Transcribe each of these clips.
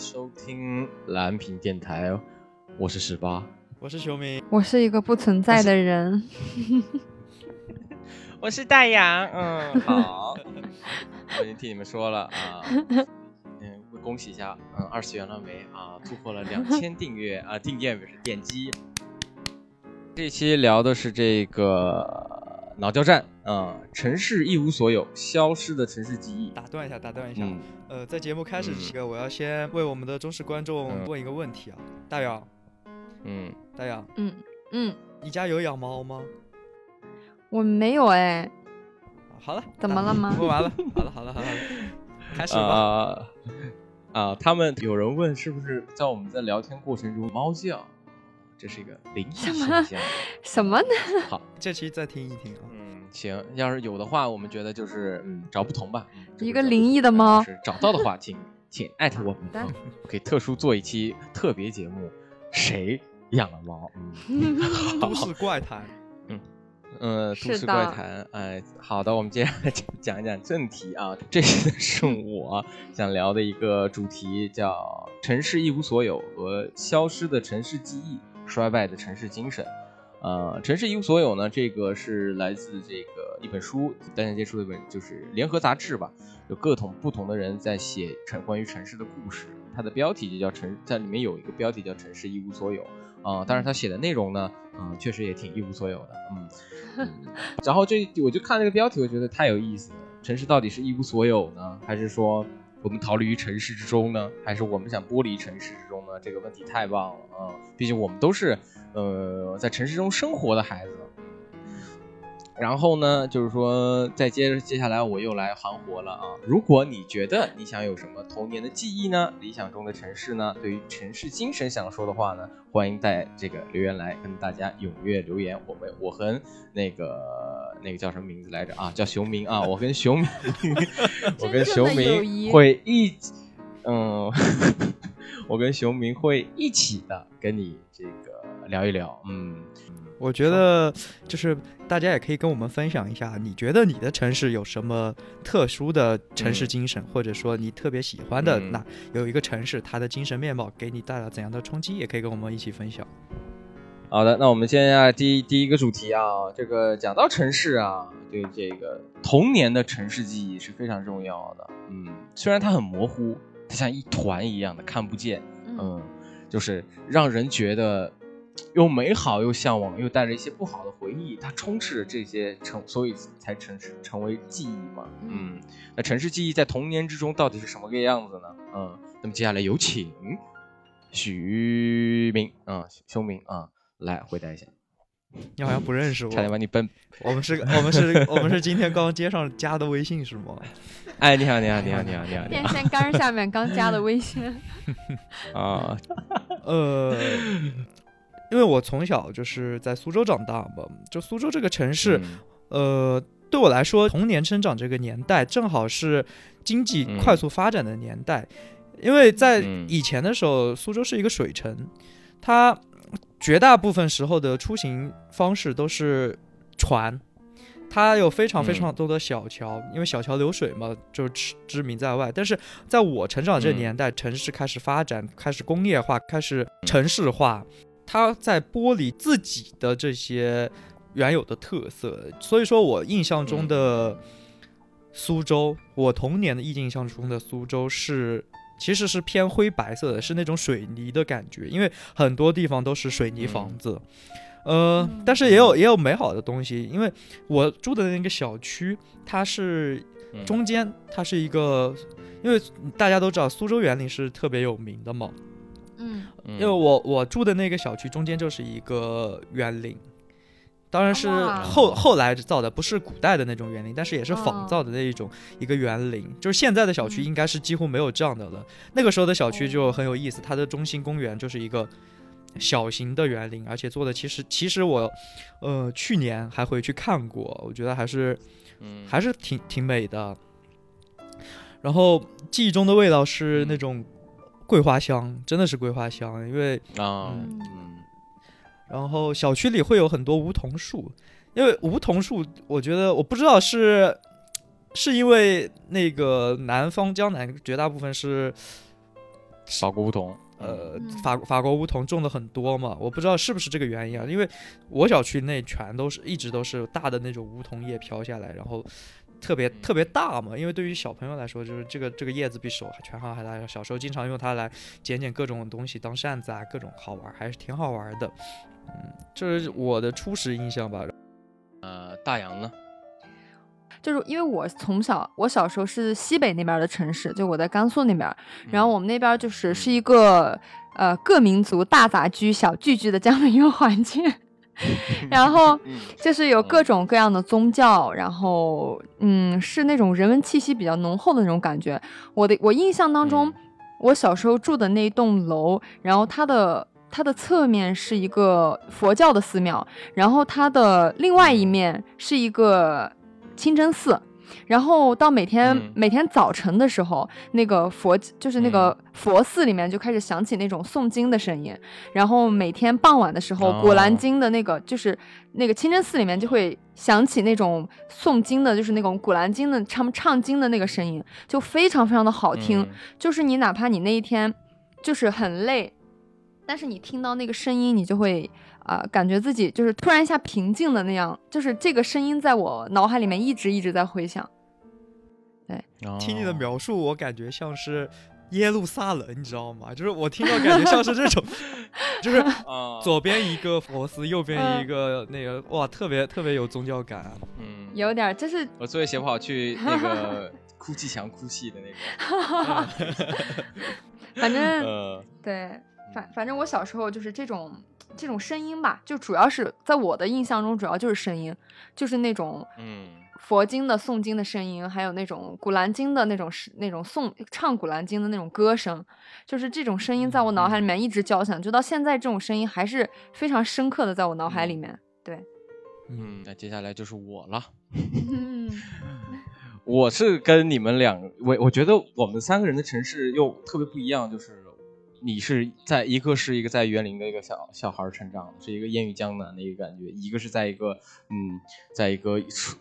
收听蓝屏电台，我是十八，我是球迷，我是一个不存在的人，我是大洋，嗯，好，我已经替你们说了啊，嗯，恭喜一下，嗯，二次元了没啊？突破了两千订阅啊，订阅不是点击。这期聊的是这个脑交战啊，城市一无所有，消失的城市记忆。打断一下，打断一下，嗯呃，在节目开始之前，我要先为我们的忠实观众嗯问一个问题啊，大姚，嗯，大姚，嗯嗯，你家有养猫吗？我没有哎，好了，怎么了吗问完 了，好了，好了，好了，好了 开始吧。啊啊！他们有人问是不是在我们在聊天过程中猫叫，这是一个灵异。什么呢？好，这期再听一听啊。嗯，行，要是有的话，我们觉得就是嗯找不同吧。一个灵异的猫是找到的话，请请艾特我们，的嗯可以特殊做一期特别节目，谁养了猫？嗯。都市怪谈，呃，都是市怪的谈，哎，好的，我们接下来就讲一讲正题啊。这次是我想聊的一个主题，叫“城市一无所有”和“消失的城市记忆，衰败的城市精神”。呃，城市一无所有呢，这个是来自这个一本书，大家接触的一本，就是联合杂志吧，有各种不同的人在写城关于城市的故事。它的标题就叫城，在里面有一个标题叫“城市一无所有”啊、当然他写的内容呢，嗯、确实也挺一无所有的，嗯。嗯然后这我就看这个标题，我觉得太有意思了。城市到底是一无所有呢，还是说我们逃离于城市之中呢，还是我们想剥离城市之中呢？这个问题太棒了啊！毕竟我们都是呃在城市中生活的孩子。然后呢，就是说，再接着接下来我又来行活了啊！如果你觉得你想有什么童年的记忆呢，理想中的城市呢，对于城市精神想说的话呢，欢迎在这个留言来跟大家踊跃留言。我们我和那个那个叫什么名字来着啊？叫熊明啊！我跟熊明，我跟熊明会一嗯，我跟熊明会一起的跟你这个聊一聊。嗯，我觉得就是大家也可以跟我们分享一下，你觉得你的城市有什么特殊的城市精神，或者说你特别喜欢的嗯哪有一个城市，它的精神面貌给你带来怎样的冲击，也可以跟我们一起分享。好的，那我们现在第一第一个主题啊，这个讲到城市啊，对这个童年的城市记忆是非常重要的。嗯，虽然它很模糊，它像一团一样的看不见，嗯嗯，就是让人觉得又美好又向往，又带着一些不好的回忆，它充斥着这些成，所以才成成为记忆嘛。嗯嗯，那城市记忆在童年之中到底是什么个样子呢？嗯，那么接下来有请许明啊，修明啊，来回答一下。你好像不认识我差，点把你崩。我们是，我们是，我们是今天刚接上加的微信是吗？哎，你好，你好，你好，你好，你好，你电线杆下面刚加的微信，啊！呃，因为我从小就是在苏州长大嘛，就苏州这个城市，嗯呃，对我来说，童年生长这个年代正好是经济嗯快速发展的年代，因为在嗯以前的时候，苏州是一个水城，它绝大部分时候的出行方式都是船。它有非常非常多的小桥，因为小桥流水嘛，就知知名在外。但是在我成长这年代，城市开始发展，开始工业化，开始城市化，它在剥离自己的这些原有的特色。所以说我印象中的苏州，我童年的意印象中的苏州是。其实是偏灰白色的，是那种水泥的感觉，因为很多地方都是水泥房子，呃，嗯。但是也有也有美好的东西，因为我住的那个小区，它是嗯中间，它是一个，因为大家都知道苏州园林是特别有名的嘛，嗯嗯。因为我我住的那个小区中间就是一个园林，当然是后后来造的，不是古代的那种园林，但是也是仿哦造的那一种一个园林。就是现在的小区嗯。应该是几乎没有这样的了。那个时候的小区就很有意思，它的中心公园就是一个小型的园林，而且做的其实其实我呃去年还回去看过，我觉得还是嗯。还是挺挺美的。然后记忆中的味道是那种桂花香，真的是桂花香，因为啊嗯。嗯然后小区里会有很多梧桐树，因为梧桐树，我觉得我不知道是是因为那个南方江南绝大部分是法国梧桐，呃嗯，法法国梧桐种的很多嘛，我不知道是不是这个原因啊，因为我小区内全都是一直都是大的那种梧桐叶飘下来，然后特别特别大嘛，因为对于小朋友来说，就是这个这个叶子比手还全号还大，小时候经常用它来捡捡各种东西当扇子啊，各种好玩，还是挺好玩的。嗯，这是我的初始印象吧。呃，大洋呢？就是因为我从小，我小时候是西北那边的城市，就我在甘肃那边，然后我们那边就是是一个呃各民族大杂居、小聚居的这样的一个环境，然后嗯就是有各种各样的宗教，然后嗯是那种人文气息比较浓厚的那种感觉。我的我印象当中，嗯我小时候住的那一栋楼，然后它的它的侧面是一个佛教的寺庙，然后它的另外一面是一个清真寺。然后到每天、嗯。每天早晨的时候，那个佛就是那嗯。个佛寺里面就开始响起那种诵经的声音，然后每天傍晚的时候，哦古兰经的那个就是那个清真寺里面就会响起那种诵经的，就是那种古兰经的唱唱经的那个声音，就非常非常的好听。嗯。就是你哪怕你那一天就是很累，但是你听到那个声音，你就会啊、感觉自己就是突然一下平静的那样，就是这个声音在我脑海里面一直一直在回响。对听你的哦描述，我感觉像是耶路撒冷，你知道吗？就是我听到感觉像是这种，就是啊，左边一个佛寺，右边嗯一个那个，哇，特别特别有宗教感啊。嗯，有点，就是我作业写不好去那个哭泣墙哭泣的那个反正，呃，对，反反正我小时候就是这种这种声音吧，就主要是在我的印象中，主要就是声音，就是那种嗯。佛经的诵经的声音，还有那种古兰经的那种是那种诵唱古兰经的那种歌声，就是这种声音在我脑海里面一直交响，就到现在这种声音还是非常深刻的在我脑海里面。对，嗯，那接下来就是我了。嗯。我是跟你们两，我我觉得我们三个人的城市又特别不一样，就是你是在一个是一个在园林的一个小小孩成长的，是一个烟雨江南的一个感觉，一个是在一个嗯，在一个充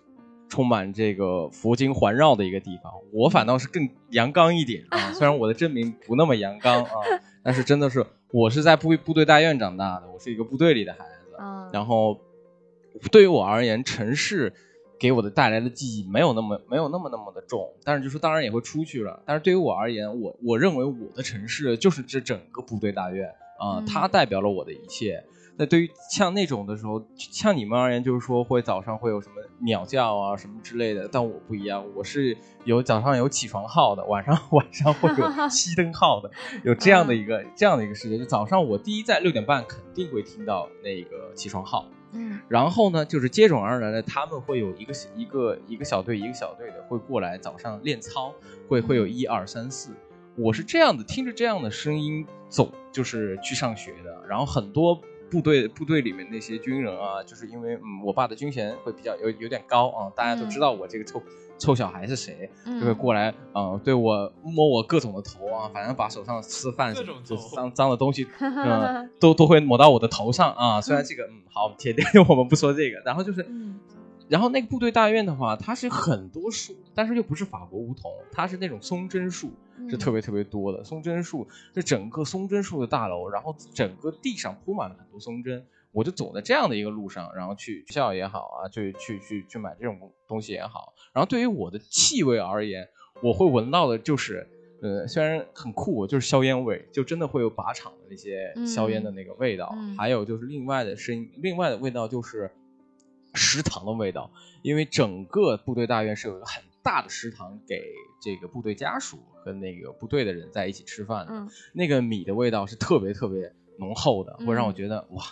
充满这个佛经环绕的一个地方。我反倒是更阳刚一点啊，虽然我的真名不那么阳刚啊，但是真的是我是在部部队大院长大的，我是一个部队里的孩子。嗯，然后对于我而言，城市给我的带来的记忆没有那么没有那么那么的重，但是就是当然也会出去了。但是对于我而言，我我认为我的城市就是这整个部队大院啊、嗯它代表了我的一切。那对于像那种的时候，像你们而言，就是说会早上会有什么鸟叫啊什么之类的，但我不一样，我是有早上有起床号的，晚上 晚上会有 熄灯号的，有这样的一个、这样的一个世界。就早上我第一在六点半肯定会听到那个起床号，嗯然后呢，就是接踵而来的，他们会有一个一个一个小队一个小队的会过来早上练操，会会有一二三四。我是这样的，听着这样的声音走，就是去上学的。然后很多部队部队里面那些军人啊，就是因为嗯，我爸的军衔会比较有有点高啊，大家都知道我这个臭、臭小孩是谁，就会嗯过来啊、呃对我摸我各种的头啊，反正把手上吃饭什么各种脏脏的东西，嗯，都都会抹到我的头上啊。虽然这个嗯好铁定 我们不说这个，然后就是嗯然后那个部队大院的话，它是很多树，但是又不是法国梧桐，它是那种松针树，是特别特别多的。松针树是整个松针树的大楼，然后整个地上铺满了很多松针。我就走在这样的一个路上，然后去学校也好啊，去去去去买这种东西也好。然后对于我的气味而言，我会闻到的就是，呃，虽然很酷，就是硝烟味，就真的会有靶场的那些硝烟的那个味道。还有就是另外的声音，另外的味道就是食堂的味道，因为整个部队大院是有一个很大的食堂给这个部队家属和那个部队的人在一起吃饭的。嗯，那个米的味道是特别特别浓厚的，会让我嗯觉得哇，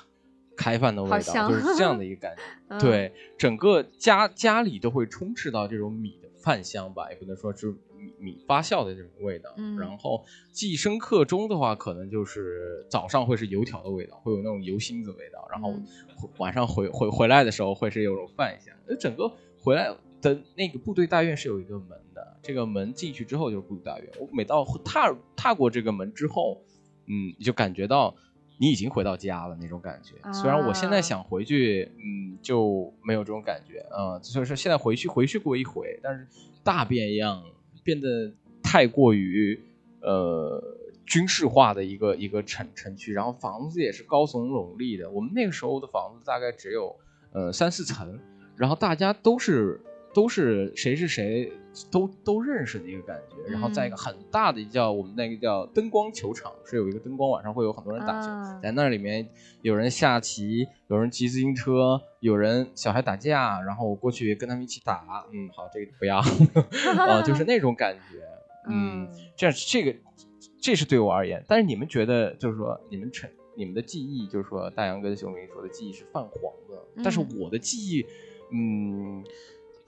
开饭的味道就是这样的一个感觉。嗯，对，整个家家里都会充斥到这种米的饭香吧，也不能说是米米发酵的这种味道。嗯然后记忆深刻中的话，可能就是早上会是油条的味道，会有那种油芯子味道，然后晚上回回回来的时候会是有种饭香。呃，整个回来的那个部队大院是有一个门的，这个门进去之后就是部队大院。我每到踏踏过这个门之后，嗯，你就感觉到你已经回到家了那种感觉。虽然我现在啊想回去，嗯，就没有这种感觉啊、嗯所以说现在回去回去过一回，但是大变样，变得太过于呃军事化的一个一个城城区，然后房子也是高耸耸立的。我们那个时候的房子大概只有呃三四层，然后大家都是都是谁是谁都都认识的一个感觉。然后在一个很大的叫我们那个叫灯光球场，是有一个灯光，晚上会有很多人打球，啊在那里面有人下棋，有人骑自行车，有人小孩打架，然后我过去跟他们一起打。嗯，好，这个不要，啊，就是那种感觉。嗯，这样这个这是对我而言，但是你们觉得就是说你们成你们的记忆，就是说大杨跟熊明说的记忆是泛黄的，但是嗯我的记忆，嗯，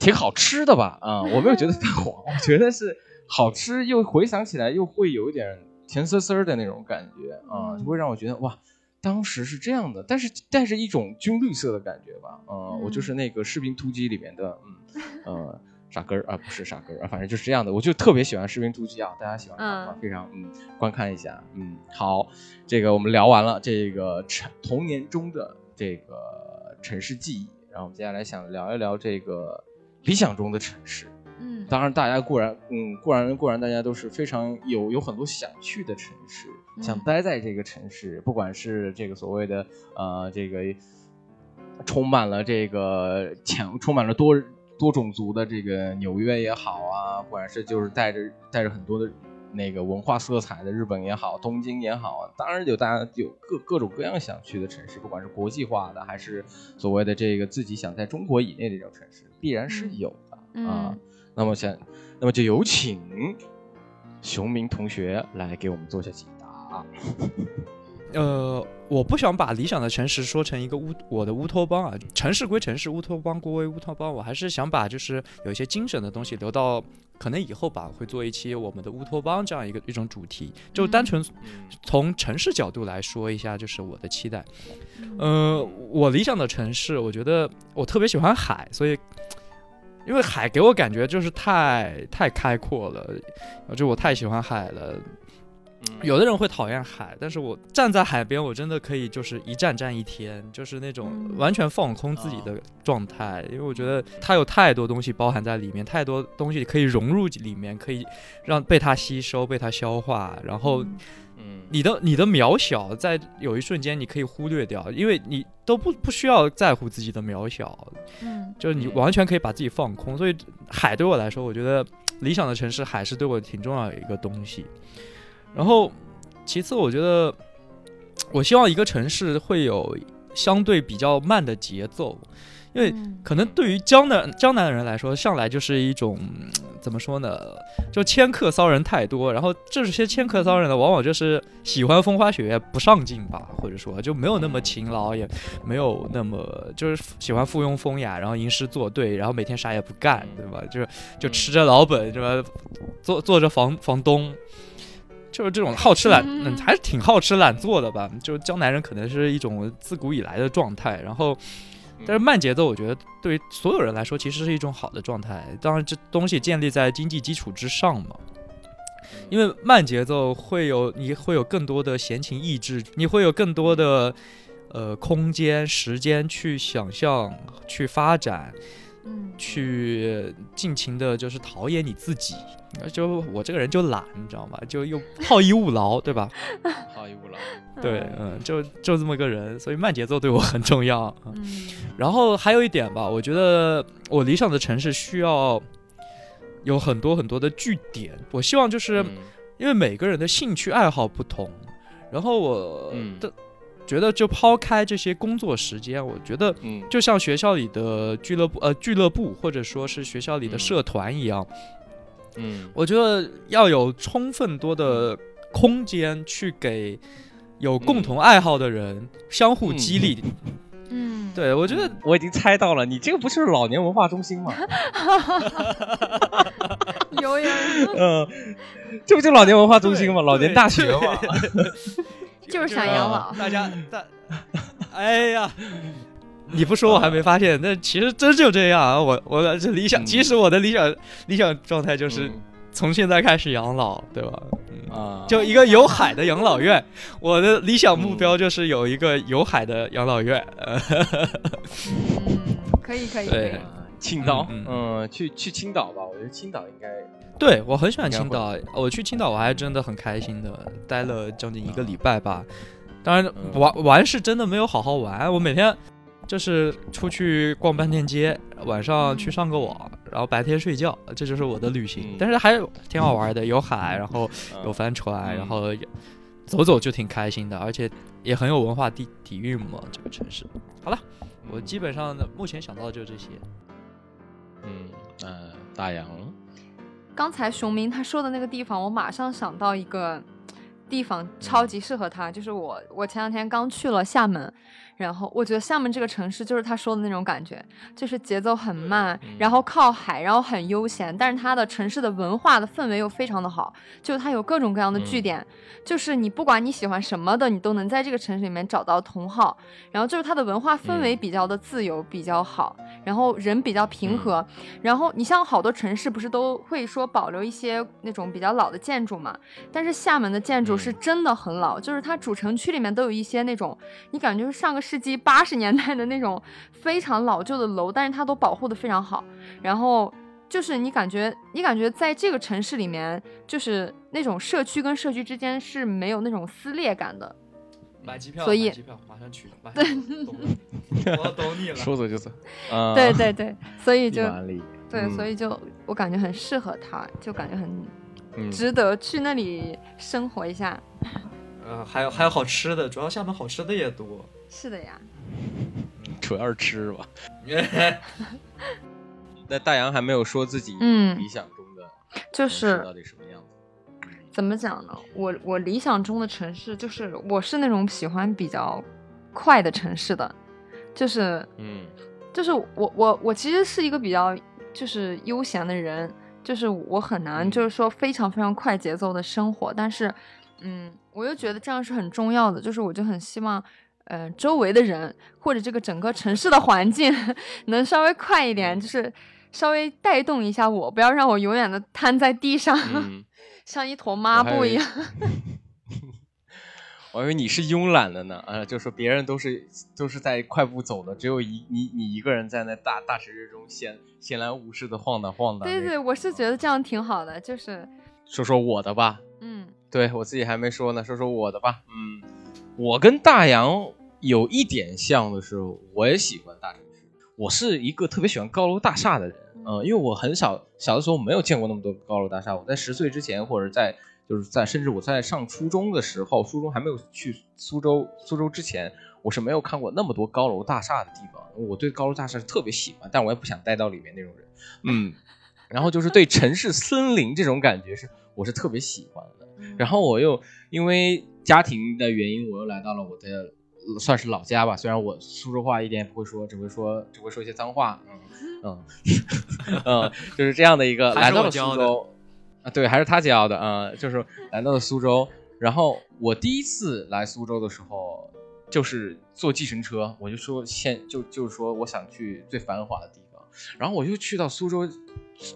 挺好吃的吧？啊，我没有觉得泛黄，我觉得是好吃，又回想起来又会有一点甜丝丝儿的那种感觉啊，就会让我觉得哇。当时是这样的，但是带着一种军绿色的感觉吧，嗯，我就是那个《士兵突击》里面的，嗯，呃，傻根儿啊，不是傻根儿啊，反正就是这样的。我就特别喜欢《士兵突击》啊，大家喜欢看吗？嗯非常嗯，观看一下，嗯，好，这个我们聊完了这个城童年中的这个城市记忆，然后我们接下来想聊一聊这个理想中的城市。嗯当然，大家固然，嗯，固然固然，大家都是非常有有很多想去的城市，嗯想待在这个城市，不管是这个所谓的呃这个充满了这个强充满了多多种族的这个纽约也好啊，不管是就是带着带着很多的那个文化色彩的日本也好，东京也好，当然有大家有各各种各样想去的城市，不管是国际化的还是所谓的这个自己想在中国以内的这种城市，必然是有的、啊嗯。那么想，那么就有请熊明同学来给我们做一下解答。呃，我不想把理想的城市说成一个乌我的乌托邦啊，城市归城市，乌托邦归乌托邦，我还是想把就是有一些精神的东西留到可能以后吧，会做一期我们的乌托邦这样一个一种主题，就单纯从城市角度来说一下，就是我的期待。呃，我理想的城市，我觉得我特别喜欢海，所以因为海给我感觉就是太太开阔了，就我太喜欢海了。有的人会讨厌海，但是我站在海边，我真的可以就是一站站一天，就是那种嗯。完全放空自己的状态，因为我觉得它有太多东西包含在里面，太多东西可以融入里面，可以让被它吸收、被它消化，然后嗯。你的你的渺小在有一瞬间你可以忽略掉，因为你都不不需要在乎自己的渺小，嗯。就是你嗯。完全可以把自己放空。所以海对我来说，我觉得理想的城市海是对我挺重要的一个东西。然后其次，我觉得我希望一个城市会有相对比较慢的节奏，因为嗯可能对于江南江南的人来说，向来就是一种嗯怎么说呢，就迁客骚人太多。然后这些迁客骚人呢，往往就是喜欢风花雪月，不上进吧，或者说就没有那么勤劳，也没有那么就是喜欢附庸风雅，然后吟诗作对，然后每天啥也不干，对吧？就是就吃着老本，是吧？做做着房房东。就是这种好吃懒，嗯，还是挺好吃懒做的吧。就是江南人可能是一种自古以来的状态，然后但是慢节奏，我觉得对于所有人来说，其实是一种好的状态。当然，这东西建立在经济基础之上嘛。因为慢节奏会有你会有更多的闲情逸致，你会有更多的呃空间、时间去想象、去发展、嗯去尽情的，就是陶冶你自己。就我这个人就懒，你知道吗？就又好逸恶劳，对吧？好逸恶劳。对，嗯，就就这么个人，所以慢节奏对我很重要。嗯嗯然后还有一点吧，我觉得我理想的城市需要有很多很多的据点。我希望就是嗯因为每个人的兴趣爱好不同，然后我嗯的觉得就抛开这些工作时间，我觉得嗯。就像学校里的俱乐部呃俱乐部或者说是学校里的嗯。社团一样，嗯。我觉得要有充分多的空间去给有共同爱好的人相互激励。嗯，对我觉得我已经猜到了，你这个不是老年文化中心吗？有有，嗯，这不就老年文化中心吗？老年大学嘛。就是想养老。大家 大，哎呀，你不说我还没发现，那其实真就这样啊！我我的这理想，嗯其实我的理想理想状态就是嗯从现在开始养老，对吧？啊，就一个有海的养老院，我的理想目标就是有一个有海的养老院。呃 嗯，可以可以可以对。青岛，嗯嗯，去去青岛吧，我觉得青岛应该，对我很喜欢青岛，我去青岛我还真的很开心的，待了将近一个礼拜吧。当然嗯玩玩是真的没有好好玩，我每天就是出去逛半天街，晚上去上个网，然后白天睡觉，这就是我的旅行嗯。但是还挺好玩的，有海，然后嗯有帆船，嗯然后走走就挺开心的，而且也很有文化底底蕴嘛，这个城市。好了，我基本上呢目前想到的就是这些。嗯，呃，大洋，刚才熊明他说的那个地方，我马上想到一个地方超级适合他，就是我我前两天刚去了厦门，然后我觉得厦门这个城市就是他说的那种感觉，就是节奏很慢，嗯。然后靠海，然后很悠闲，但是它的城市的文化的氛围又非常的好，就是它有各种各样的据嗯。点，就是你不管你喜欢什么的，你都能在这个城市里面找到同好，然后就是它的文化氛围嗯。比较的自由，比较好，然后人比较平嗯。和，然后你像好多城市不是都会说保留一些那种比较老的建筑嘛？但是厦门的建筑是嗯。真的很老，就是它主城区里面都有一些那种你感觉是上个世纪八十年代的那种非常老旧的楼，但是它都保护的非常好。然后就是你感觉你感觉在这个城市里面，就是那种社区跟社区之间是没有那种撕裂感的。买机票，所以买机票，马上去，马上我懂你了。说走就走，啊，对对对，所以就对，嗯所以就我感觉很适合他，就感觉很嗯，值得去那里生活一下。呃，还有还有好吃的，主要厦门好吃的也多。是的呀，主要是吃吧。那大洋还没有说自己嗯理想中的就是到底什么样子。怎么讲呢？我我理想中的城市就是我是那种喜欢比较快的城市的，就是嗯就是我我我其实是一个比较就是悠闲的人，就是我很难嗯就是说非常非常快节奏的生活，但是嗯，我又觉得这样是很重要的，就是我就很希望。呃，周围的人或者这个整个城市的环境 能稍微快一点，就是稍微带动一下我，不要让我永远的瘫在地上，嗯，像一坨抹布一样。我以为你是慵懒的呢，啊，就说别人都是都是在快步走的，只有一你你一个人在那大大城市中闲闲来无事的晃荡晃荡。对对，我是觉得这样挺好的，就是说说我的吧，嗯对我自己还没说呢，说说我的吧。嗯，我跟大洋有一点像的是，我也喜欢大城市。我是一个特别喜欢高楼大厦的人，嗯、因为我很小小的时候没有见过那么多高楼大厦。我在十岁之前，或者在就是在甚至我在上初中的时候，初中还没有去苏州，苏州之前，我是没有看过那么多高楼大厦的地方。我对高楼大厦是特别喜欢，但我也不想待到里面那种人。嗯，然后就是对城市森林这种感觉是我是特别喜欢的。然后我又因为家庭的原因，我又来到了我的呃算是老家吧。虽然我苏州话一点也不会说，只会说只会说一些脏话，嗯嗯 嗯，就是这样的一个来到了苏州啊，对，还是他教的啊、就是来到了苏州。然后我第一次来苏州的时候，就是坐计程车，我就说现就就是说我想去最繁华的地方，然后我又去到苏州，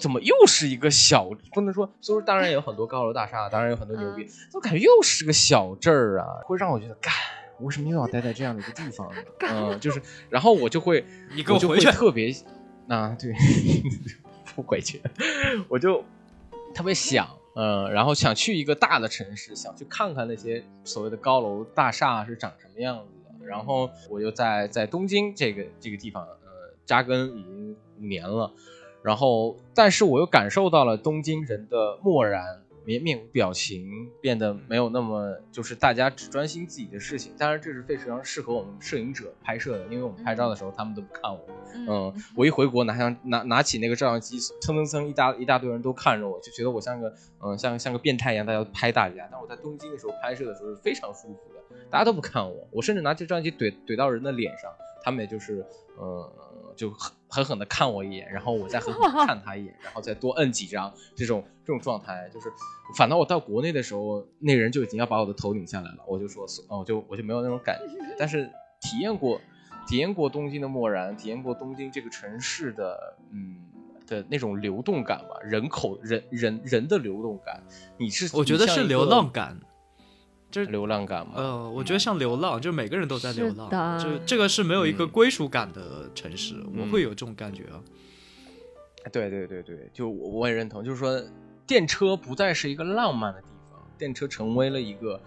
怎么又是一个小？不能说苏州当然有很多高楼大厦，当然有很多牛逼，怎么感觉又是个小镇儿啊？会让我觉得，干，我为什么又要待在这样的一个地方呢？嗯，就是，然后我就会，你给我我就会回去特别，啊，对，不回去，我就特别想，嗯，然后想去一个大的城市，想去看看那些所谓的高楼大厦是长什么样子的。然后我又在在东京这个这个地方，呃，扎根已经五年了。然后，但是我又感受到了东京人的漠然，面面无表情，变得没有那么就是大家只专心自己的事情。当然，这是非常适合我们摄影者拍摄的，因为我们拍照的时候他们都不看我。嗯，我一回国拿上拿拿起那个照相机，蹭蹭蹭，一大一大堆人都看着我，就觉得我像个嗯像像个变态一样，大家都拍大家。但我在东京的时候拍摄的时候是非常舒服的，大家都不看我，我甚至拿这照相机怼怼到人的脸上，他们也就是嗯就狠狠狠的看我一眼，然后我再狠狠地 看他一眼，然后再多摁几张，这种这种状态，就是反倒我到国内的时候，那人就已经要把我的头拧下来了，我就说，哦，我就我就没有那种感觉，但是体验过。体验过东京的漠然，体验过东京这个城市的嗯的那种流动感吧，人口人人人的流动感，你是我觉得是流浪感，就是流浪感嘛，呃，我觉得像流浪，就每个人都在流浪，就。这个是没有一个嗯。归属感的城市，我嗯。会有这种感觉啊。对对对对，就我我也认同，就是说电车不再是一个浪漫的地方，电车成为了一个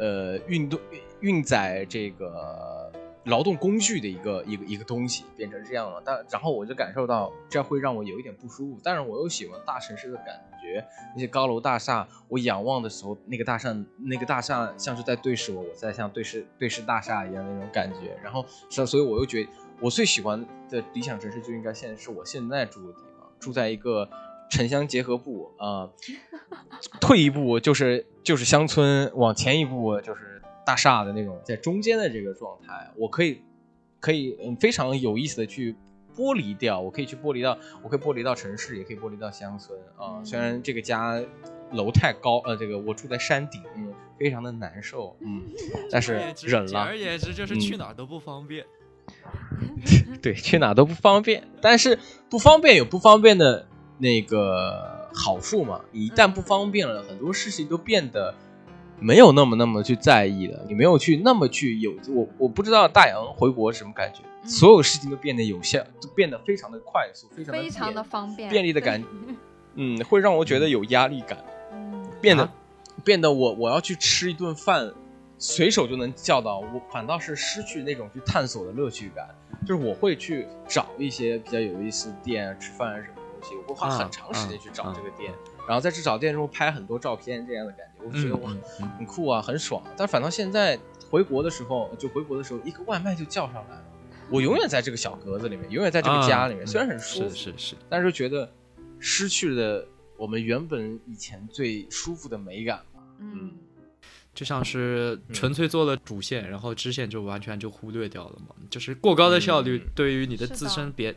呃运动运载这个劳动工具的一个一个一个东西，变成这样了。但然后我就感受到这会让我有一点不舒服，但是我又喜欢大城市的感觉，那些高楼大厦，我仰望的时候，那个大厦那个大厦像是在对视我，我在像对视对视大厦一样那种感觉。然后所所以我又觉我最喜欢的理想城市就应该现在是我现在住的地方。住在一个城乡结合部啊，退一步就是就是乡村，往前一步就是大厦的那种，在中间的这个状态，我可以可以嗯非常有意思的去剥离掉，我可以去剥离到，我可以剥离到城市，也可以剥离到乡村啊。虽然这个家楼太高，呃，这个我住在山顶，嗯，非常的难受，嗯，但是忍了。简而言之，就是去哪儿都不方便。对，去哪都不方便，但是不方便有不方便的那个好处嘛。一旦不方便了，很多事情都变得没有那么那么去在意了。你没有去那么去有我，我不知道大洋回国什么感觉，所有事情都变得有效，都变得非常的快速，非常非常的方便，便利的感，嗯，会让我觉得有压力感，变得变得我我要去吃一顿饭。随手就能叫到，我反倒是失去那种去探索的乐趣感。就是我会去找一些比较有意思的店吃饭什么东西，我会花很长时间去找这个店，然后在这找店中拍很多照片，这样的感觉，我觉得哇，很酷啊，很爽。但反倒现在回国的时候，就回国的时候，一个外卖就叫上来了，我永远在这个小格子里面，永远在这个家里面，虽然很舒服，是是是，但是觉得失去了我们原本以前最舒服的美感吧，嗯。就像是纯粹做了主线，然后支线就完全就忽略掉了嘛。就是过高的效率对于你的自身别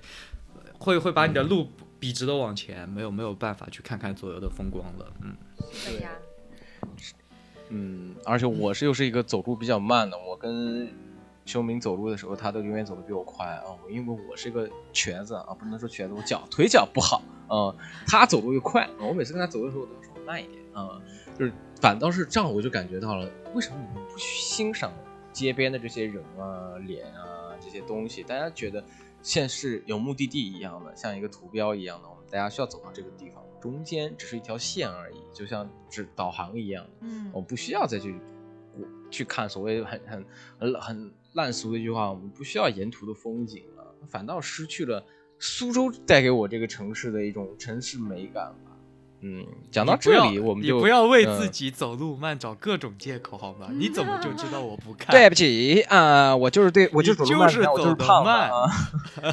会会把你的路笔直的往前，没有没有办法去看看左右的风光了。嗯，对呀。嗯，而且我是又是一个走路比较慢的，我跟修明走路的时候，他都永远走的比我快啊。因为我是个瘸子啊，不能说瘸子，我脚腿脚不好啊。他走路又快，我每次跟他走的时候，我都要说慢一点啊，就是。反倒是这样，我就感觉到了，为什么你们不欣赏街边的这些人啊、脸啊这些东西？大家觉得现是有目的地一样的，像一个图标一样的，我们大家需要走到这个地方，中间只是一条线而已，就像指导航一样。嗯，我们不需要再去去看所谓很很很很烂俗的一句话，我们不需要沿途的风景了，反倒失去了苏州带给我这个城市的一种城市美感。嗯，讲到这里，我们就不要为自己走路慢找各种借口，好吗？你怎么就知道我不看？对不起啊，我就是对我就是走我就是胖啊，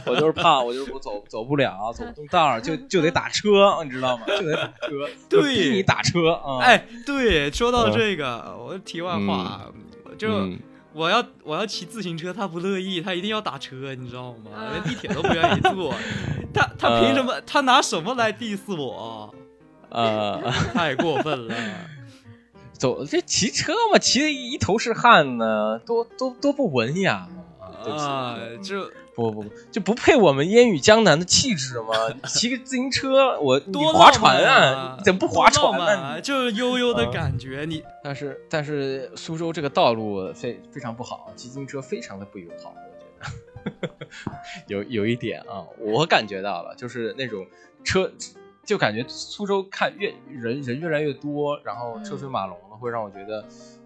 我就是胖，我就是我走走不了，走不动道就就得打车，你知道吗？就得打车，对，你打车啊！哎，对，说到这个，我题外话，就我要我要骑自行车，他不乐意，他一定要打车，你知道吗？连地铁都不愿意坐，他他凭什么？他拿什么来 diss 我？呃，太过分了！走这骑车嘛，骑的一头是汗呢，多多多不文雅啊！就不不不，就不配我们烟雨江南的气质吗？骑个自行车，我多划船啊？怎么不划船呢？就是悠悠的感觉。你但是但是苏州这个道路非非常不好，骑自行车非常的不友好，我觉得 有有一点啊，我感觉到了，就是那种车。就感觉苏州看越人人越来越多，然后车水马龙了，会让我觉得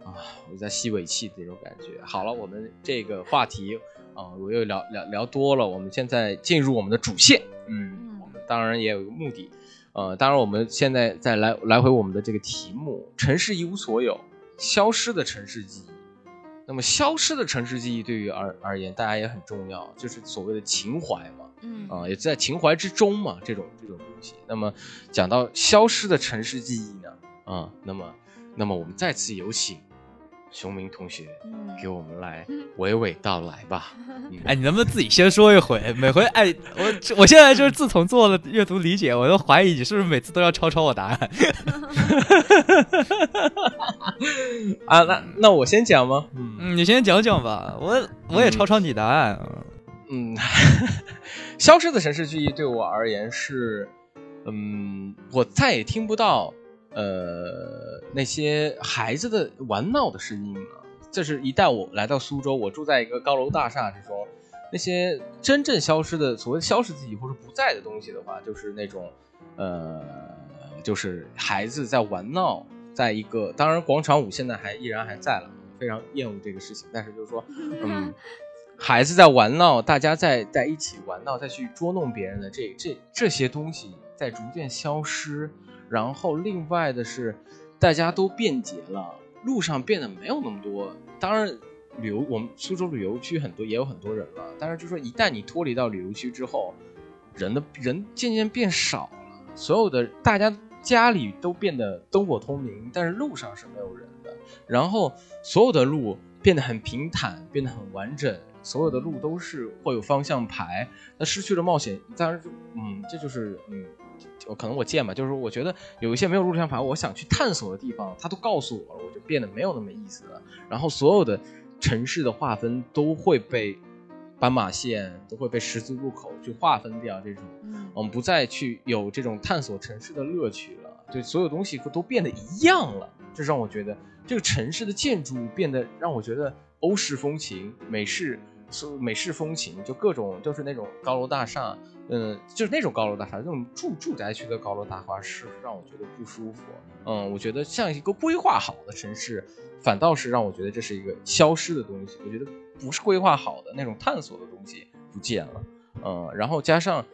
啊，我在吸尾气的那种感觉。好了，我们这个话题啊，我又聊聊聊多了，我们现在进入我们的主线。嗯，我们当然也有一个目的，呃，当然我们现在再来来回我们的这个题目：城市一无所有，消失的城市记忆。那么，消失的城市记忆对于而而言，大家也很重要，就是所谓的情怀嘛。嗯啊，也在情怀之中嘛，这种这种东西。那么讲到消失的城市记忆呢，啊，那么那么我们再次有请熊明同学给我们来 娓娓道来吧。哎，你能不能自己先说一回？每回哎，我 我现在就是自从做了阅读理解，我都怀疑你是不是每次都要抄抄我答案。啊，那那我先讲吗？嗯，你先讲讲吧，我我也抄抄你答案。嗯。消失的城市记忆对我而言是，嗯，我再也听不到，呃，那些孩子的玩闹的声音啊。这是一旦我来到苏州，我住在一个高楼大厦之中，那些真正消失的所谓消失自己或者不在的东西的话，就是那种呃，就是孩子在玩闹，在一个当然广场舞现在还依然还在了，非常厌恶这个事情，但是就是说，嗯。孩子在玩闹，大家在在一起玩闹，再去捉弄别人的这这这些东西在逐渐消失。然后另外的是，大家都便捷了，路上变得没有那么多。当然，旅游我们苏州旅游区很多也有很多人了，但是就说一旦你脱离到旅游区之后，人的人渐渐变少了，所有的大家家里都变得灯火通明，但是路上是没有人的。然后所有的路变得很平坦，变得很完整。所有的路都是会有方向牌，那失去了冒险，当然就嗯，这就是嗯，我可能我贱吧，就是我觉得有一些没有入场法，我想去探索的地方，他都告诉我了，我就变得没有那么意思了。然后所有的城市的划分都会被斑马线，都会被十字路口去划分掉，这种我们不再去有这种探索城市的乐趣了，对，所有东西都变得一样了，这让我觉得这个城市的建筑变得让我觉得欧式风情、美式。是美式风情，就各种就是那种高楼大厦，嗯，就是那种高楼大厦，那种住住宅区的高楼大厦是让我觉得不舒服。嗯，我觉得像一个规划好的城市，反倒是让我觉得这是一个消失的东西。我觉得不是规划好的那种探索的东西不见了。嗯，然后加上，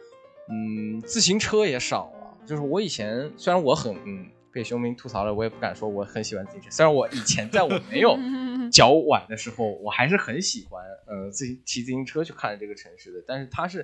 嗯，自行车也少了。就是我以前虽然我很嗯。被熊明吐槽了，我也不敢说我很喜欢自行车。虽然我以前在我没有 脚崴的时候，我还是很喜欢，呃，自行骑自行车去看这个城市的。但是它是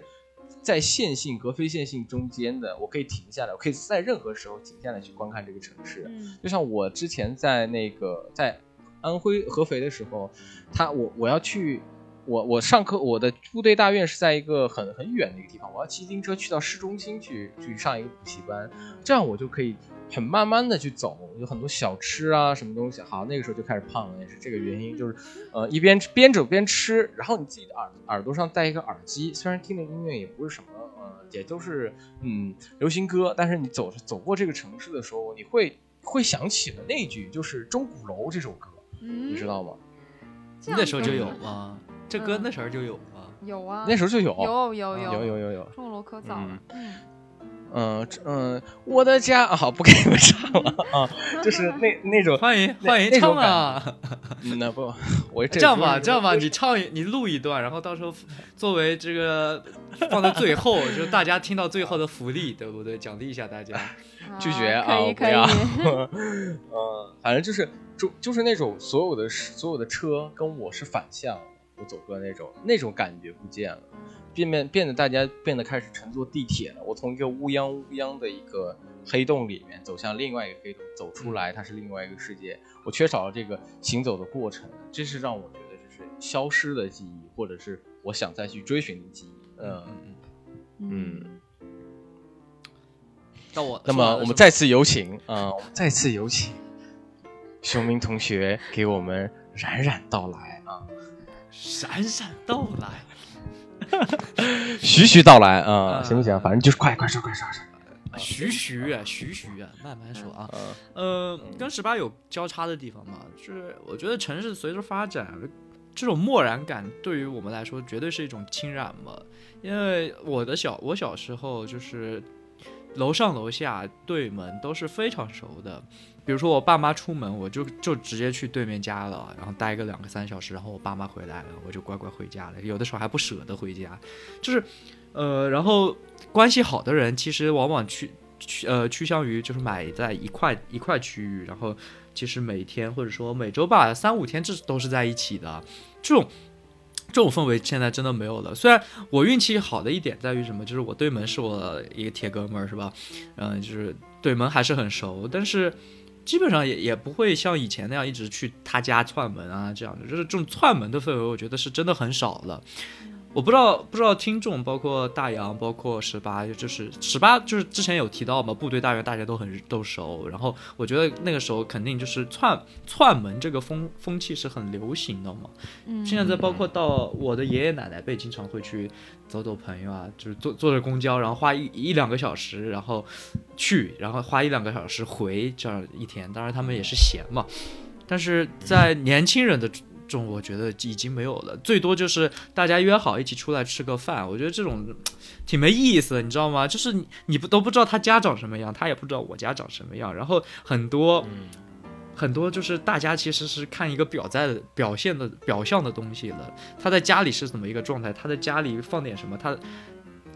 在线性和非线性中间的，我可以停下来，我可以在任何时候停下来去观看这个城市。就像我之前在那个在安徽合肥的时候，他我我要去。我我上课，我的部队大院是在一个很很远的一个地方，我要骑自行车去到市中心去去上一个补习班，这样我就可以很慢慢的去走，有很多小吃啊什么东西。好，那个时候就开始胖了，也是这个原因，就是呃一边边走边吃，然后你自己的耳耳朵上戴一个耳机，虽然听的音乐也不是什么呃，也都是嗯流行歌，但是你走走过这个城市的时候，你会会想起了那句就是《钟鼓楼》这首歌，你知道吗？那时候就有吗？这歌那时候就有吗？有啊，那时候就有，有有有有有有有。钟楼可早了，嗯嗯嗯，我的家啊不给你们唱了啊，就是那那种欢迎欢迎唱啊。那不，我这样吧这样吧，你唱你录一段，然后到时候作为这个放在最后，就大家听到最后的福利，对不对？奖励一下大家。拒绝啊，不要。嗯，反正就是就就是那种所有的所有的车跟我是反向。我走过那种那种感觉不见了，变变变得大家变得开始乘坐地铁了。我从一个乌泱乌泱的一个黑洞里面走向另外一个黑洞，走出来它是另外一个世界。我缺少了这个行走的过程，这是让我觉得这是消失的记忆，或者是我想再去追寻的记忆。嗯嗯。那我，那么我们再次有请啊，我们再次有请 熊明同学给我们冉冉到来啊。闪闪到来，徐徐到来啊！行不行？反正就是快快说，快说，徐徐啊，徐徐啊，慢慢说啊。呃，跟十八有交叉的地方嘛，就是我觉得城市随着发展，这种漠然感对于我们来说绝对是一种侵染嘛。因为我的小我小时候就是楼上楼下对门都是非常熟的。比如说我爸妈出门，我就就直接去对面家了，然后待个两个三小时，然后我爸妈回来了，我就乖乖回家了。有的时候还不舍得回家，就是，呃，然后关系好的人其实往往去趋呃趋向于就是买在一块一块区域，然后其实每天或者说每周吧三五天这都是在一起的，这种这种氛围现在真的没有了。虽然我运气好的一点在于什么，就是我对门是我一个铁哥们儿是吧？嗯，就是对门还是很熟，但是。基本上也也不会像以前那样一直去他家串门啊，这样的就是这种串门的氛围，我觉得是真的很少了。我不知道不知道听众包括大洋包括十八就是十八就是之前有提到嘛，部队大院大家都很都熟，然后我觉得那个时候肯定就是串串门这个风风气是很流行的嘛。嗯，现在再包括到我的爷爷奶奶辈，经常会去走走朋友啊，就是坐坐着公交，然后花一一两个小时，然后去，然后花一两个小时回，这样一天。当然他们也是闲嘛，但是在年轻人的。种我觉得已经没有了，最多就是大家约好一起出来吃个饭，我觉得这种挺没意思的，你知道吗？就是你你不都不知道他家长什么样，他也不知道我家长什么样，然后很多。很多就是大家其实是看一个表在的表现的表象的东西了，他在家里是怎么一个状态，他在家里放点什么，他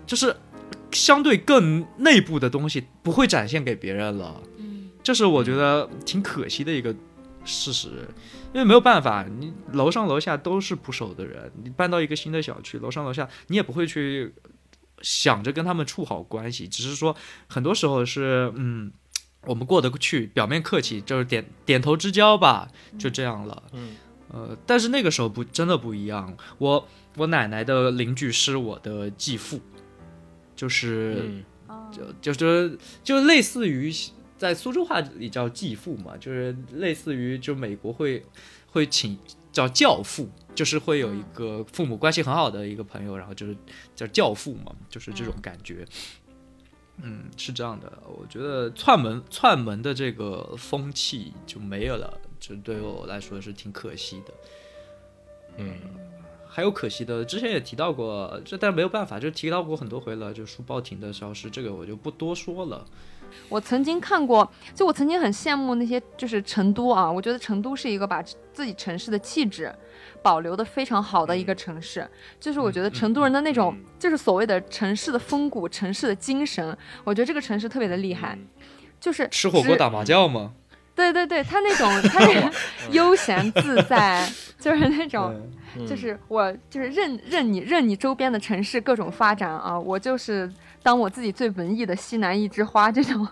就是相对更内部的东西不会展现给别人了。嗯，这是我觉得挺可惜的一个事实，因为没有办法，你楼上楼下都是不熟的人，你搬到一个新的小区，楼上楼下你也不会去想着跟他们处好关系，只是说很多时候是嗯。我们过得去，表面客气就是点点头之交吧，就这样了。嗯，呃，但是那个时候不真的不一样。我我奶奶的邻居是我的继父，就是就就是就类似于在苏州话里叫继父嘛，就是类似于就美国会会请叫教父，就是会有一个父母关系很好的一个朋友，然后就是叫教父嘛，就是这种感觉。嗯，是这样的，我觉得串门串门的这个风气就没有了，这对我来说是挺可惜的。嗯，还有可惜的，之前也提到过，这但没有办法，就提到过很多回了，就书报亭的消失，这个我就不多说了。我曾经看过，就我曾经很羡慕那些，就是成都啊，我觉得成都是一个把自己城市的气质。保留的非常好的一个城市，就是我觉得成都人的那种，就是所谓的城市的风骨、城市的精神，我觉得这个城市特别的厉害，就是吃火锅打麻将吗？对对对，他那种 他那个悠闲自在，就是那种，就是我就是任任你任你周边的城市各种发展啊，我就是当我自己最文艺的西南一枝花，这种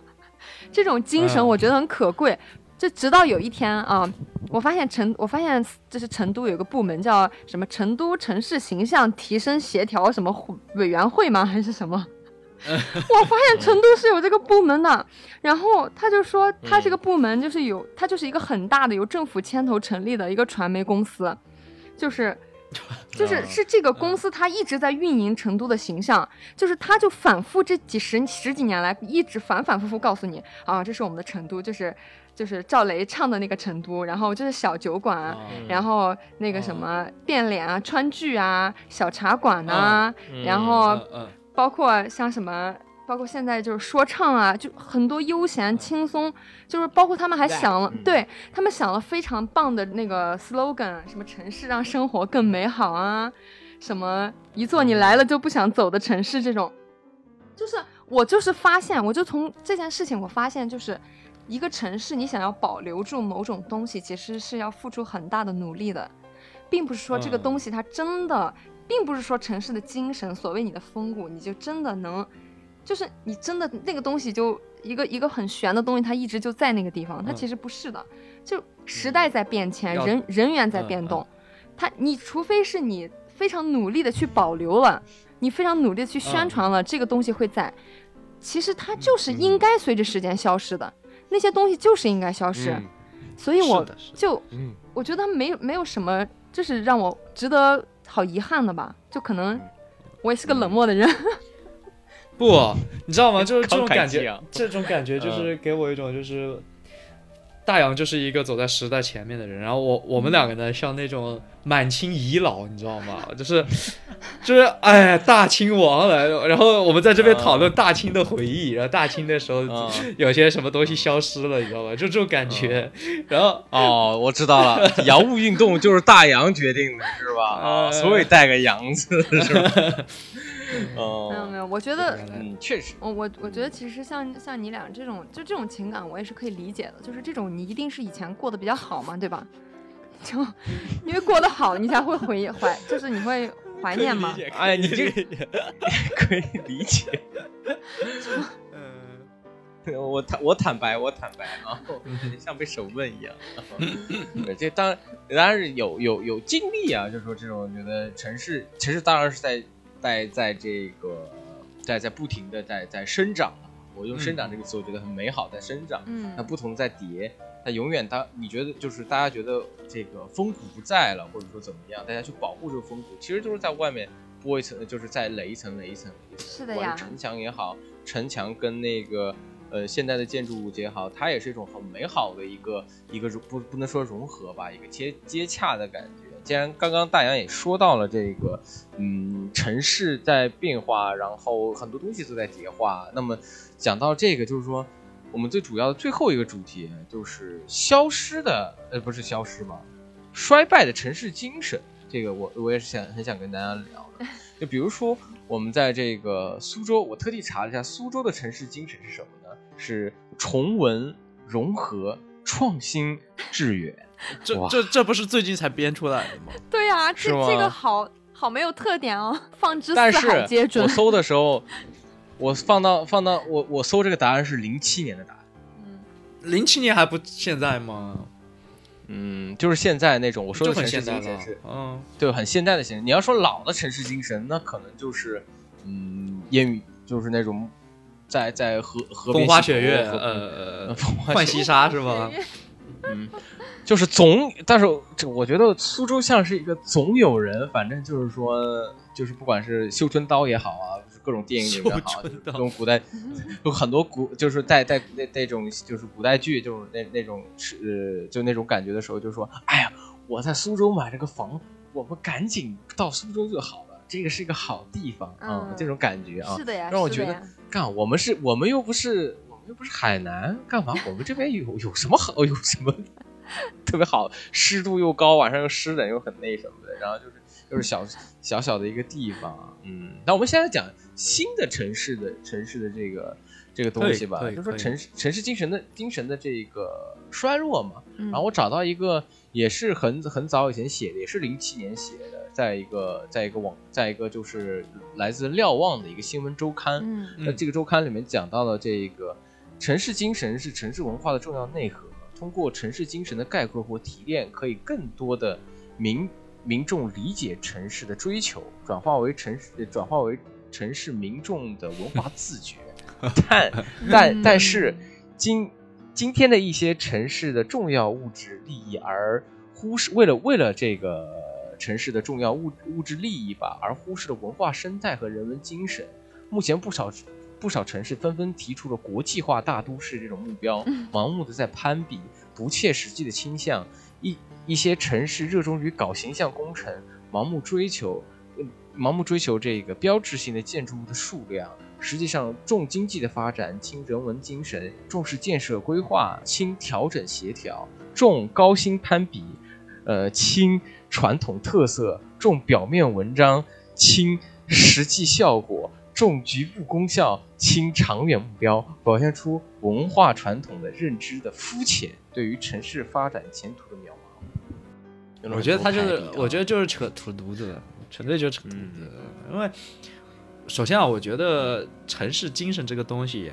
这种精神我觉得很可贵。就直到有一天啊，我发现成，我发现就是成都有个部门叫什么成都城市形象提升协调什么委员会吗？还是什么？我发现成都是有这个部门的。然后他就说，他这个部门就是有，他就是一个很大的由政府牵头成立的一个传媒公司，就是。就是是这个公司，它一直在运营成都的形象，就是它就反复这几十十几年来，一直反反复复告诉你啊，这是我们的成都，就是就是赵雷唱的那个成都，然后就是小酒馆，然后那个什么变脸啊、川剧啊、小茶馆呐，然后包括像什么。包括现在就是说唱啊，就很多悠闲轻松，就是包括他们还想了，对他们想了非常棒的那个 slogan，什么城市让生活更美好啊，什么一座你来了就不想走的城市，这种，就是我就是发现，我就从这件事情我发现，就是一个城市你想要保留住某种东西，其实是要付出很大的努力的，并不是说这个东西它真的，并不是说城市的精神，所谓你的风骨，你就真的能。就是你真的那个东西，就一个一个很玄的东西，它一直就在那个地方。它其实不是的，就时代在变迁，人人员在变动。它你除非是你非常努力的去保留了，你非常努力的去宣传了，这个东西会在。其实它就是应该随着时间消失的，那些东西就是应该消失。所以我就，我觉得没有没有什么，就是让我值得好遗憾的吧。就可能我也是个冷漠的人。不，你知道吗？就是这种感觉，这种感觉就是给我一种就是。大洋就是一个走在时代前面的人，然后我我们两个呢，像那种满清遗老，你知道吗？就是，就是哎，大清王来了，然后我们在这边讨论大清的回忆，然后大清的时候 有些什么东西消失了，你知道吗？就这种感觉。然后哦，我知道了，洋务运动就是大洋决定的，是吧？啊，所以带个洋字，是吧？哦，没有没有，我觉得，嗯，确实，我我我觉得其实像像你俩这种，就这种情感，我也是可以理解的。就是这种，你一定是以前过得比较好嘛，对吧？就因为过得好，你才会回怀，就是你会怀念嘛。哎，你这个可以理解。嗯，我坦我坦白，我坦白啊，像被审问一样。对这当然当然是有有有经历啊，就是说这种觉得城市城市当然是在。在在这个在在不停的在在生长，我用生长这个词，我觉得很美好，在生长。嗯，它不同在叠，它永远它，你觉得就是大家觉得这个风骨不在了，或者说怎么样，大家去保护这个风骨，其实就是在外面剥一层，就是在垒一层垒一层。是的呀。城墙也好，城墙跟那个呃现代的建筑物也好，它也是一种很美好的一个一个融不不能说融合吧，一个接接洽的感觉。既然刚刚大洋也说到了这个，嗯，城市在变化，然后很多东西都在叠化，那么讲到这个，就是说我们最主要的最后一个主题就是消失的，呃，不是消失吧，衰败的城市精神。这个我我也是想很想跟大家聊的。就比如说我们在这个苏州，我特地查了一下，苏州的城市精神是什么呢？是崇文、融合、创新、致远。这这这不是最近才编出来的吗？对呀、这这个好好没有特点哦，放之四但是海皆准我。搜的时候，我放到放到我我搜这个答案是零七年的答案。嗯零七年还不现在吗？嗯，就是现在那种我说的城市很现代了精神是，嗯，对很现代的形式。你要说老的城市精神，那可能就是嗯烟雨，就是那种在在河河边风花雪 月，呃，浣溪沙是吗？嗯，就是总，但是这我觉得苏州像是一个总有人，反正就是说，就是不管是绣春刀也好啊，就是各种电影里面好，绣春刀这种古代 有很多古，就是带带那那种就是古代剧，就是那那种是就那种感觉的时候，就说，哎呀，我在苏州买了个房，我们赶紧到苏州就好了，这个是一个好地方啊、嗯这种感觉啊是，的呀，让我觉得是的呀干，我们是我们又不是我们又不是海南，干嘛？我们这边有有什么好？有什么 特别好？湿度又高，晚上又湿冷又很那什么的，然后就是就是小小小的一个地方，嗯。那我们现在讲新的城市的城市的这个这个东西吧，就是说城市城市精神的精神的这个衰弱嘛。嗯然后我找到一个也是很很早以前写的，也是零七年写的，在一个在一个网，在一个就是来自瞭望的一个新闻周刊。嗯那这个周刊里面讲到了这个城市精神是城市文化的重要内核。通过城市精神的概括或提炼，可以更多的民民众理解城市的追求，转化为城市转化为城市民众的文化自觉。但 但但是今今天的一些城市的重要物质利益而忽视，为了为了这个城市的重要物物质利益吧，而忽视了文化生态和人文精神。目前不少不少城市纷纷提出了国际化大都市这种目标，盲目的在攀比，不切实际的倾向。一一些城市热衷于搞形象工程，盲目追求，呃盲目追求这个标志性的建筑物的数量。实际上，重经济的发展，轻人文精神；重视建设规划，轻调整协调；重高薪攀比，呃，轻传统特色；重表面文章，轻实际效果；重局部功效，轻长远目标，表现出文化传统的认知的肤浅，对于城市发展前途的渺茫。我觉得他就是我觉得就是扯扯犊子，纯粹就是扯犊子。嗯因为首先啊，我觉得城市精神这个东西，